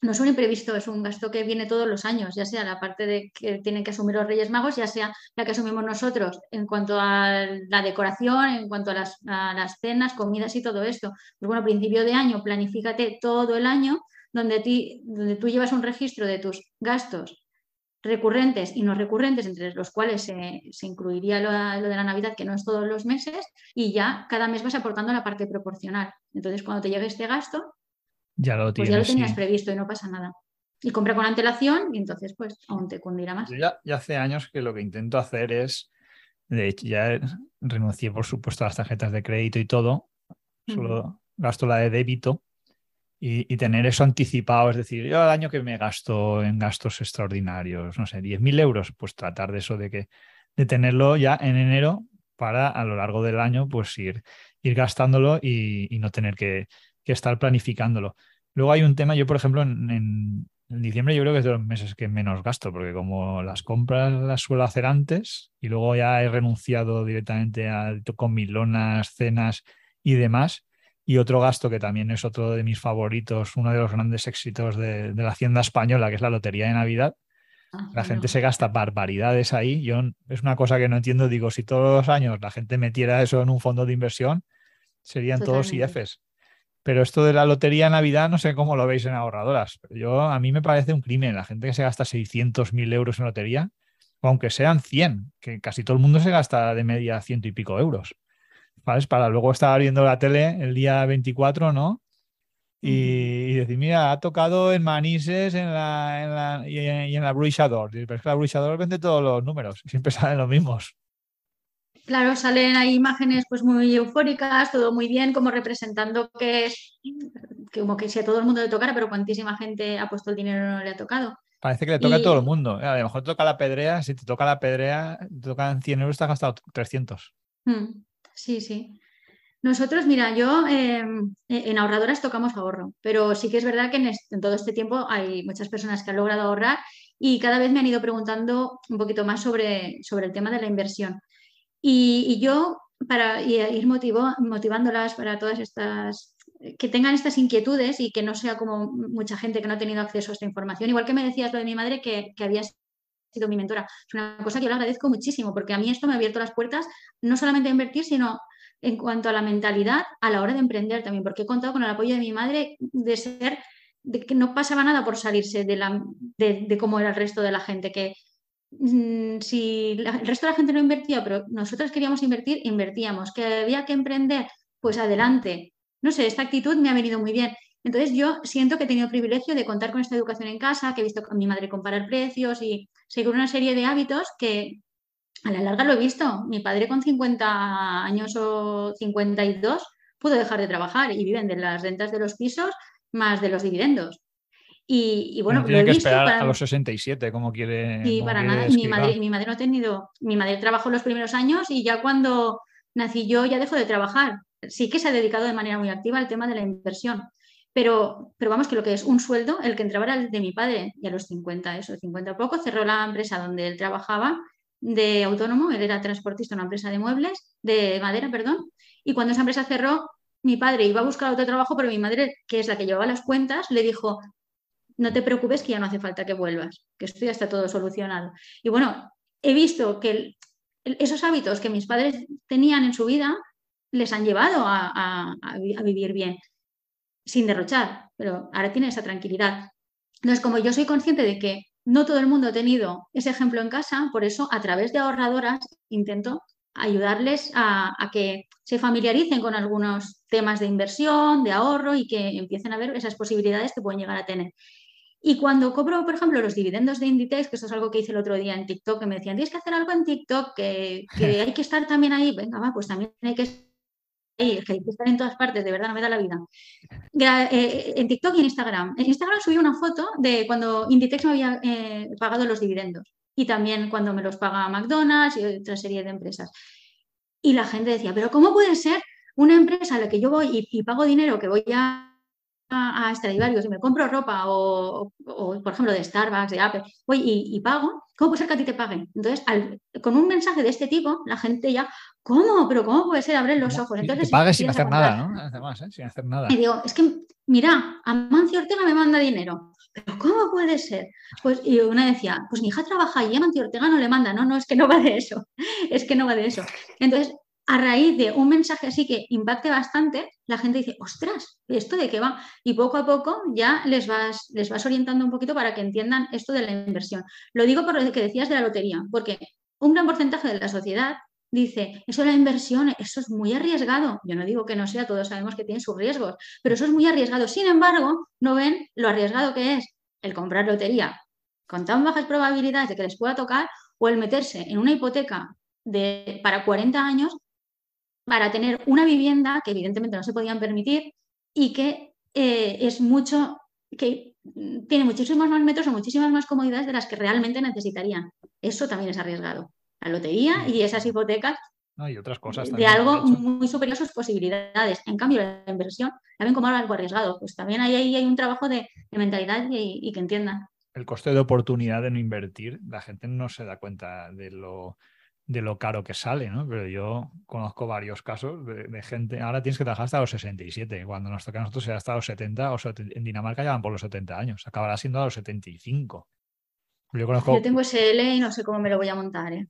no es un imprevisto, es un gasto que viene todos los años, ya sea la parte de que tienen que asumir los Reyes Magos, ya sea la que asumimos nosotros en cuanto a la decoración, en cuanto a las, las cenas, comidas y todo esto. Pues bueno, principio de año, planifícate todo el año donde, ti, donde tú llevas un registro de tus gastos recurrentes y no recurrentes, entre los cuales se, incluiría lo, de la Navidad, que no es todos los meses, y ya cada mes vas aportando la parte proporcional. Entonces, cuando te llegue este gasto, ya lo, pues ya lo tenías previsto y no pasa nada. Y compra con antelación y entonces, pues, aún te cundirá más. ya, ya hace años que lo que intento hacer es, de hecho, ya renuncié, por supuesto, a las tarjetas de crédito y todo, solo gasto la de débito y, tener eso anticipado, es decir, yo al año que me gasto en gastos extraordinarios, no sé, 10.000 euros, pues tratar de eso, de, que, de tenerlo ya en enero para a lo largo del año pues ir, ir gastándolo y, no tener que, estar planificándolo. Luego hay un tema, yo por ejemplo en, diciembre yo creo que es de los meses que menos gasto, porque como las compras las suelo hacer antes y luego ya he renunciado directamente a comilonas, cenas y demás, y otro gasto que también es otro de mis favoritos, uno de los grandes éxitos de, la Hacienda Española, que es la Lotería de Navidad. Ah, la gente se gasta barbaridades ahí. Yo es una cosa que no entiendo. Digo, si todos los años la gente metiera eso en un fondo de inversión, serían todos IFs. Pero esto de la lotería de Navidad, no sé cómo lo veis en ahorradoras. Pero yo, a mí me parece un crimen. La gente que se gasta 600.000 euros en lotería, aunque sean 100, que casi todo el mundo se gasta de media ciento y pico euros. Para luego estar viendo la tele el día 24, ¿no? Y, decir, mira, ha tocado en Manises en la, en la, y, en, la Bruixador. Pero es que la Bruixador vende todos los números, [LAUGHS] siempre salen los mismos. Claro, salen ahí imágenes pues muy eufóricas, todo muy bien, como representando que, como que si a todo el mundo le tocara, pero cuantísima gente ha puesto el dinero no le ha tocado. Parece que le toca a todo el mundo. A lo mejor toca la pedrea, si te toca la pedrea, te tocan 100 euros, te has gastado 300 sí, sí. Nosotros, mira, yo em, e, en ahorradoras tocamos ahorro, pero sí que es verdad que en, todo este tiempo hay muchas personas que han logrado ahorrar y cada vez me han ido preguntando un poquito más sobre, sobre el tema de la inversión. Y, yo, para ir motivándolas para todas estas, que tengan estas inquietudes y que no sea como mucha gente que no ha tenido acceso a esta información, igual que me decías lo de mi madre que, que había sido mi mentora. Es una cosa que yo le agradezco muchísimo porque a mí esto me ha abierto las puertas no solamente a invertir, sino en cuanto a la mentalidad a la hora de emprender también, porque he contado con el apoyo de mi madre de ser, de que no pasaba nada por salirse de, la, de, cómo era el resto de la gente, que mm, si el resto de la gente no invertía, pero nosotros queríamos invertir, invertíamos, que había que emprender, pues adelante. No sé, esta actitud me ha venido muy bien. Entonces yo siento que he tenido el privilegio de contar con esta educación en casa, que he visto a mi madre comparar precios y seguir una serie de hábitos que a la larga lo he visto. Mi padre con 50 años o 52 pudo dejar de trabajar y viven de las rentas de los pisos más de los dividendos. Y, bueno, no tiene que esperar a los 67, como quiere. Sí, para nada. Mi madre, mi madre no ha tenido. Mi madre trabajó los primeros años y ya cuando nací yo ya dejó de trabajar. Sí que se ha dedicado de manera muy activa al tema de la inversión. Pero, pero vamos, que lo que es un sueldo, el que entraba era el de mi padre, y a los 50, eso, 50 poco, cerró la empresa donde él trabajaba de autónomo, él era transportista, una empresa de muebles, de madera, perdón, y cuando esa empresa cerró, mi padre iba a buscar otro trabajo, pero mi madre, que es la que llevaba las cuentas, le dijo, no te preocupes que ya no hace falta que vuelvas, que esto ya está todo solucionado. Y bueno, he visto que esos hábitos que mis padres tenían en su vida les han llevado a vivir bien sin derrochar, pero ahora tiene esa tranquilidad. Entonces, como yo soy consciente de que no todo el mundo ha tenido ese ejemplo en casa, por eso a través de ahorradoras intento ayudarles a, que se familiaricen con algunos temas de inversión, de ahorro y que empiecen a ver esas posibilidades que pueden llegar a tener. Y cuando cobro, por ejemplo, los dividendos de Inditex, que eso es algo que hice el otro día en TikTok, que me decían, tienes que hacer algo en TikTok, que, que [LAUGHS] hay que estar también ahí, venga, va, pues también hay que hay que estar en todas partes, de verdad no me da la vida. Eh, en TikTok y en Instagram. En Instagram subí una foto de cuando Inditex me había eh, pagado los dividendos y también cuando me los paga McDonald's y otra serie de empresas. Y la gente decía, pero ¿cómo puede ser una empresa a la que yo voy y pago dinero que voy a a, Stradivarius y me compro ropa o, por ejemplo, de Starbucks, de Apple, voy y, pago, ¿cómo puede ser que a ti te paguen? Entonces, con un mensaje de este tipo, la gente ya, ¿cómo? ¿Pero cómo puede ser? Abrir los ojos. Entonces, pagues sin hacer nada, ¿no? Además, ¿eh? sin hacer nada. Y digo, es que, mira, Amancio Ortega me manda dinero. ¿Pero cómo puede ser? Pues, y una decía, pues mi hija trabaja y Amancio Ortega no le manda. No, no, es que no va de eso. [LAUGHS] Es que no va de eso. Entonces, a raíz de un mensaje así que impacte bastante, la gente dice, ostras, ¿esto de qué va? Y poco a poco ya les vas, les vas orientando un poquito para que entiendan esto de la inversión. Lo digo por lo que decías de la lotería, porque un gran porcentaje de la sociedad dice, eso de la inversión, eso es muy arriesgado. Yo no digo que no sea, todos sabemos que tiene sus riesgos, pero eso es muy arriesgado. Sin embargo, no ven lo arriesgado que es el comprar lotería con tan bajas probabilidades de que les pueda tocar o el meterse en una hipoteca de, para 40 años para tener una vivienda que evidentemente no se podían permitir y que eh, es mucho, que tiene muchísimos más metros o muchísimas más comodidades de las que realmente necesitarían. Eso también es arriesgado. La lotería y esas hipotecas y otras cosas de algo muy superior a sus posibilidades. En cambio, la inversión la ven como algo arriesgado. Pues también ahí, hay un trabajo de, mentalidad y, y, que entiendan. El coste de oportunidad de no invertir, la gente no se da cuenta de lo de lo caro que sale, ¿no? Pero yo conozco varios casos de, gente, ahora tienes que trabajar hasta los 67, cuando nos toca a nosotros será hasta los 70, o en Dinamarca ya van por los 70 años, acabará siendo a los 75. Yo, conozco... yo tengo SL y no sé cómo me lo voy a montar, ¿eh?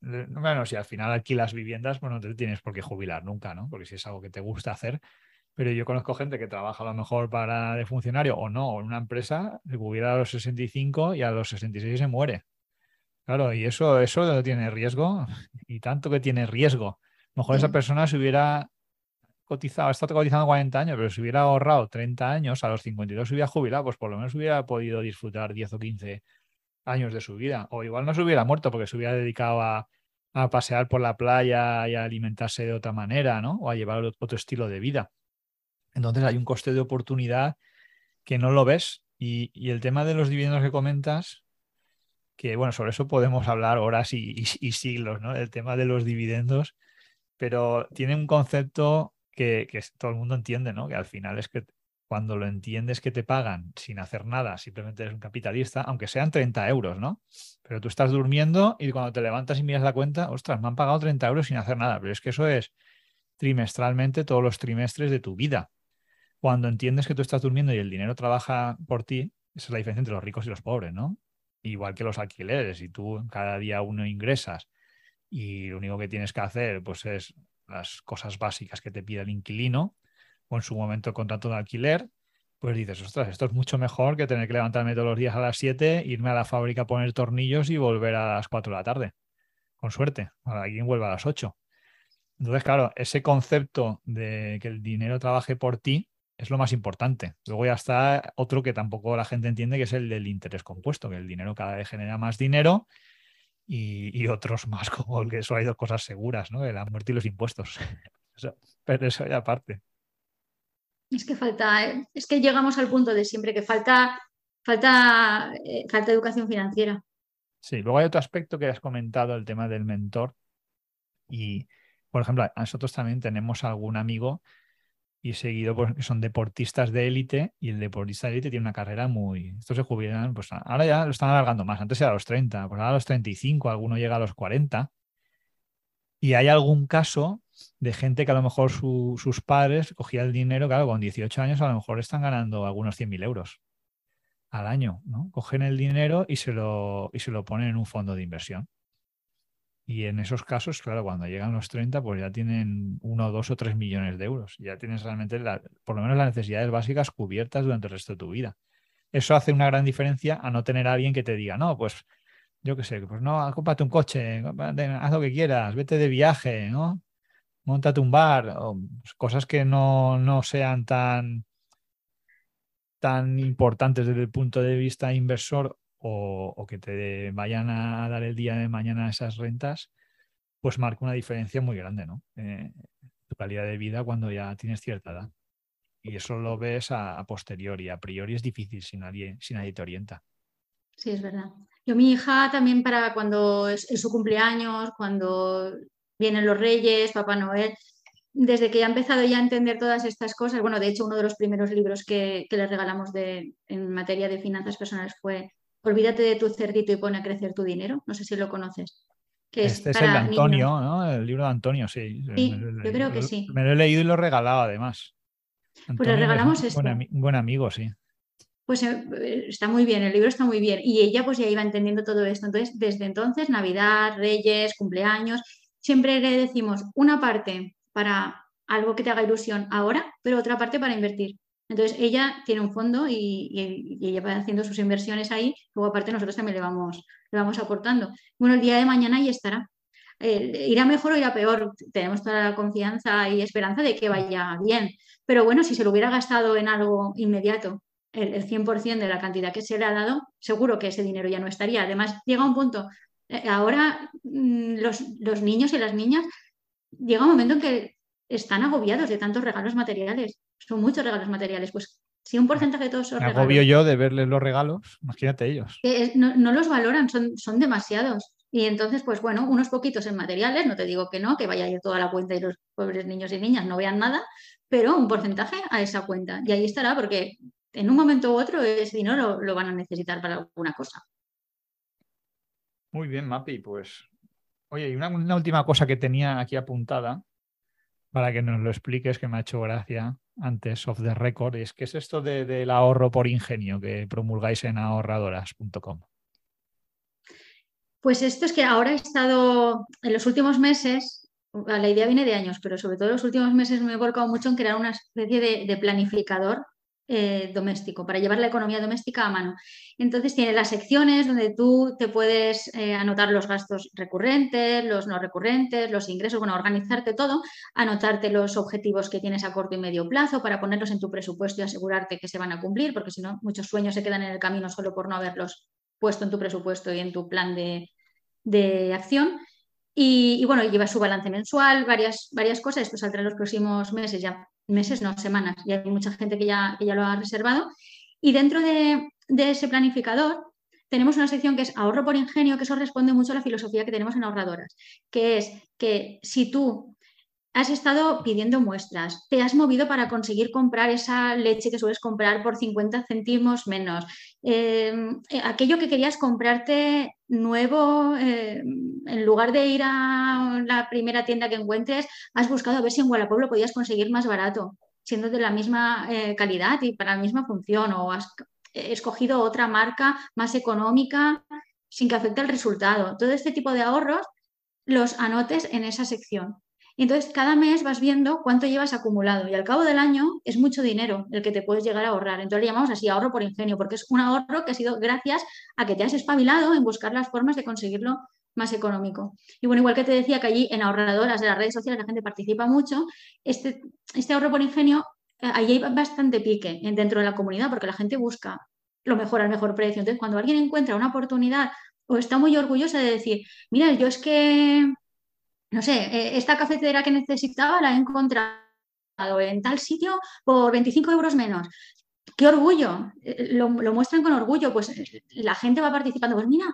Bueno, si al final alquilas viviendas, pues no te tienes por qué jubilar nunca, ¿no? Porque si es algo que te gusta hacer, pero yo conozco gente que trabaja a lo mejor para de funcionario o no, en una empresa, se jubila a los 65 y a los 66 se muere. Claro, y eso, eso tiene riesgo, y tanto que tiene riesgo. A lo mejor esa persona se hubiera cotizado, ha estado cotizando 40 años, pero si hubiera ahorrado 30 años, a los 52 se hubiera jubilado, pues por lo menos hubiera podido disfrutar 10 o 15 años de su vida. O igual no se hubiera muerto porque se hubiera dedicado a, pasear por la playa y a alimentarse de otra manera, ¿no? O a llevar otro estilo de vida. Entonces hay un coste de oportunidad que no lo ves. Y, y el tema de los dividendos que comentas, que bueno, sobre eso podemos hablar horas y, siglos, ¿no? El tema de los dividendos, pero tiene un concepto que, todo el mundo entiende, ¿no? Que al final es que cuando lo entiendes que te pagan sin hacer nada, simplemente eres un capitalista, aunque sean 30 euros, ¿no? Pero tú estás durmiendo y cuando te levantas y miras la cuenta, ostras, me han pagado 30 euros sin hacer nada, pero es que eso es trimestralmente todos los trimestres de tu vida. Cuando entiendes que tú estás durmiendo y el dinero trabaja por ti, esa es la diferencia entre los ricos y los pobres, ¿no? Igual que los alquileres, si tú cada día uno ingresas y lo único que tienes que hacer pues es las cosas básicas que te pide el inquilino o en su momento el contrato de alquiler, pues dices, ostras, esto es mucho mejor que tener que levantarme todos los días a las 7, irme a la fábrica a poner tornillos y volver a las 4 de la tarde. Con suerte, alguien vuelve a las 8. Entonces, claro, ese concepto de que el dinero trabaje por ti es lo más importante. Luego ya está otro que tampoco la gente entiende, que es el del interés compuesto, que el dinero cada vez genera más dinero y, otros más, [LAUGHS] como el que eso hay dos cosas seguras, ¿no? La muerte y los impuestos. [LAUGHS] pero eso ya aparte. Es que falta, eh, es que llegamos al punto de siempre que falta, falta, eh, falta educación financiera. Sí, luego hay otro aspecto que has comentado, el tema del mentor. Y, por ejemplo, nosotros también tenemos algún amigo y seguido porque son deportistas de élite y el deportista de élite tiene una carrera muy... Estos se jubilan, pues ahora ya lo están alargando más, antes era a los 30, pues ahora a los 35, alguno llega a los 40. Y hay algún caso de gente que a lo mejor sus padres cogían el dinero, claro, con 18 años a lo mejor están ganando algunos 100.000 euros al año, ¿no? Cogen el dinero y se, lo, y se lo ponen en un fondo de inversión. Y en esos casos, claro, cuando llegan los 30, pues ya tienen uno, dos o tres millones de euros. Ya tienes realmente, por lo menos, las necesidades básicas cubiertas durante el resto de tu vida. Eso hace una gran diferencia a no tener a alguien que te diga, no, pues yo qué sé, pues no, cómprate un coche, haz lo que quieras, vete de viaje, ¿no? Móntate un bar, cosas que no, no sean tan, tan importantes desde el punto de vista inversor o, que te vayan a dar el día de mañana esas rentas, pues marca una diferencia muy grande, ¿no? Eh, tu calidad de vida cuando ya tienes cierta edad. Y eso lo ves a, posteriori. A priori es difícil si nadie, nadie te orienta. Sí, es verdad. Yo, mi hija también para cuando es, su cumpleaños, cuando vienen los reyes, Papá Noel, desde que ya ha empezado ya a entender todas estas cosas, bueno, de hecho uno de los primeros libros que, que le regalamos de, en materia de finanzas personales fue Olvídate de tu cerdito y pone a crecer tu dinero. No sé si lo conoces. este es, el de Antonio, ¿no? El libro de Antonio, sí. Sí, yo creo que sí. Me lo he leído y lo he regalado además. pues le regalamos esto. un buen amigo, sí. Pues eh, está muy bien, el libro está muy bien. Y ella pues ya iba entendiendo todo esto. Entonces, desde entonces, Navidad, Reyes, cumpleaños, siempre le decimos una parte para algo que te haga ilusión ahora, pero otra parte para invertir. Entonces ella tiene un fondo y, ella va haciendo sus inversiones ahí, luego aparte nosotros también le vamos, le vamos aportando. Bueno, el día de mañana ahí estará. Irá mejor o irá peor. Tenemos toda la confianza y esperanza de que vaya bien. Pero bueno, si se lo hubiera gastado en algo inmediato, el, 100% de la cantidad que se le ha dado, seguro que ese dinero ya no estaría. Además, llega un punto, eh, ahora mm, los, los niños y las niñas, llega un momento en que están agobiados de tantos regalos materiales. Son muchos regalos materiales. Pues si un porcentaje de todos esos Me agobio yo de verles los regalos, imagínate ellos. no, no, los valoran, son, son demasiados. Y entonces, pues bueno, unos poquitos en materiales, no te digo que no, que vaya a ir toda la cuenta y los pobres niños y niñas no vean nada, pero un porcentaje a esa cuenta. Y ahí estará, porque en un momento u otro ese dinero lo, van a necesitar para alguna cosa. Muy bien, Mapi, pues. Oye, y una, última cosa que tenía aquí apuntada para que nos lo expliques, que me ha hecho gracia antes, of the record, es que es esto del ahorro por ingenio que promulgáis en ahorradoras.com. Pues esto es que ahora he estado en los últimos meses, la idea viene de años, pero sobre todo en los últimos meses me he volcado mucho en crear una especie de, planificador eh, doméstico, para llevar la economía doméstica a mano. Entonces tiene las secciones donde tú te puedes eh, anotar los gastos recurrentes, los no recurrentes, los ingresos, bueno, organizarte todo, anotarte los objetivos que tienes a corto y medio plazo para ponerlos en tu presupuesto y asegurarte que se van a cumplir, porque si no, muchos sueños se quedan en el camino solo por no haberlos puesto en tu presupuesto y en tu plan de, acción. Y, bueno, lleva su balance mensual, varias, varias cosas, esto saldrá en los próximos meses, ya meses, no, semanas, y hay mucha gente que ya, ya lo ha reservado. Y dentro de, de, ese planificador tenemos una sección que es ahorro por ingenio, que eso responde mucho a la filosofía que tenemos en ahorradoras, que es que si tú has estado pidiendo muestras, te has movido para conseguir comprar esa leche que sueles comprar por 50 céntimos menos, em, eh, aquello que querías comprarte nuevo, em, en lugar de ir a la primera tienda que encuentres, has buscado a ver si en Guadalajara podías conseguir más barato, siendo de la misma eh, calidad y para la misma función, o has escogido otra marca más económica sin que afecte el resultado. Todo este tipo de ahorros los anotes en esa sección. Entonces, cada mes vas viendo cuánto llevas acumulado y al cabo del año es mucho dinero el que te puedes llegar a ahorrar. Entonces, le llamamos así ahorro por ingenio, porque es un ahorro que ha sido gracias a que te has espabilado en buscar las formas de conseguirlo más económico. Y bueno, igual que te decía que allí en ahorradoras de las redes sociales la gente participa mucho, este, este ahorro por ingenio, eh, allí hay bastante pique dentro de la comunidad porque la gente busca lo mejor al mejor precio. Entonces, cuando alguien encuentra una oportunidad o está muy orgullosa de decir, mira, yo es que no sé, eh, esta cafetera que necesitaba la he encontrado en tal sitio por 25 euros menos. ¡Qué orgullo! Eh, lo, muestran con orgullo, pues eh, la gente va participando. Pues mira,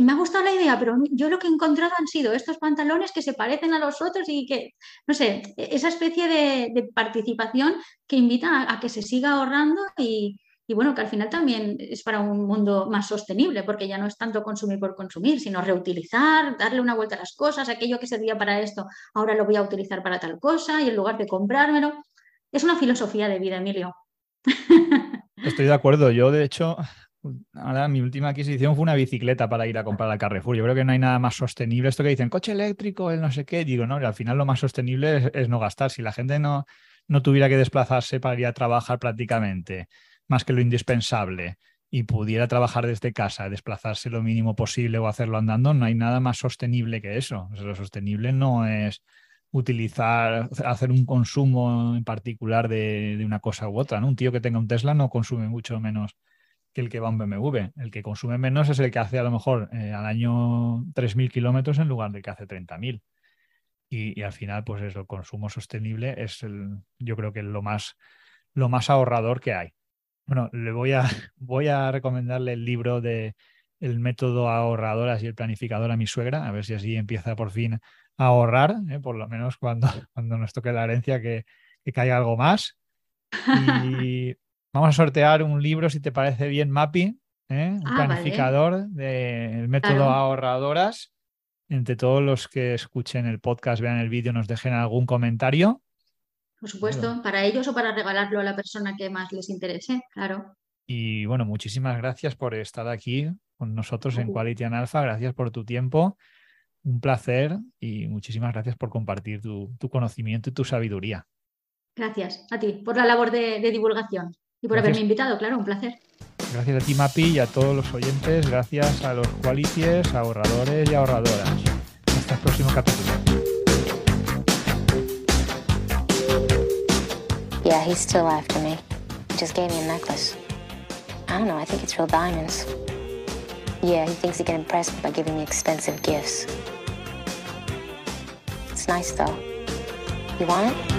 me ha gustado la idea, pero yo lo que he encontrado han sido estos pantalones que se parecen a los otros y que, no sé, e-, esa especie de, participación que invita a que se siga ahorrando y, y bueno, que al final también es para un mundo más sostenible, porque ya no es tanto consumir por consumir, sino reutilizar, darle una vuelta a las cosas, aquello que servía para esto, ahora lo voy a utilizar para tal cosa y en lugar de comprármelo. Es una filosofía de vida, Emilio. [LAUGHS] Estoy de acuerdo. Yo, de hecho, ahora mi última adquisición fue una bicicleta para ir a comprar al Carrefour. Yo creo que no hay nada más sostenible. Esto que dicen, coche eléctrico, el no sé qué, digo, no, al final lo más sostenible es, no gastar. Si la gente no, no tuviera que desplazarse para ir a trabajar prácticamente, más que lo indispensable y pudiera trabajar desde casa, desplazarse lo mínimo posible o hacerlo andando, no hay nada más sostenible que eso. lo sostenible no es utilizar, hacer un consumo en particular de, una cosa u otra. Un tío que tenga un Tesla no consume mucho menos que el que va a un BMW. El que consume menos es el que hace a lo mejor eh, al año 3.000 kilómetros en lugar de que hace 30.000. Y, y al final, pues eso, el consumo sostenible es el, yo creo que lo más, lo más ahorrador que hay. Bueno, le voy a, [LAUGHS] voy a recomendarle el libro de El método ahorradoras y el planificador a mi suegra, a ver si así empieza por fin a ahorrar, ¿eh? por lo menos cuando, [LAUGHS] cuando nos toque la herencia que, caiga algo más. Y [LAUGHS] vamos a sortear un libro, si te parece bien, Mapping, ¿eh? un ah, planificador del método ahorradoras. Entre todos los que escuchen el podcast, vean el vídeo, nos dejen algún comentario por supuesto, para ellos o para regalarlo a la persona que más les interese, claro. Y bueno, muchísimas gracias por estar aquí con nosotros en Quality and Alpha, gracias por tu tiempo. un placer y muchísimas gracias por compartir tu, conocimiento y tu sabiduría. Gracias a ti por la labor de, divulgación y por haberme invitado, claro, un placer. Gracias a ti, Mapi, y a todos los oyentes. Gracias a los qualities, ahorradores y ahorradoras. Hasta el próximo capítulo. Yeah, he's still after me. He just gave me a necklace. I don't know, I think it's real diamonds. Yeah, he thinks he can impress me by giving me expensive gifts. It's nice, though. You want it?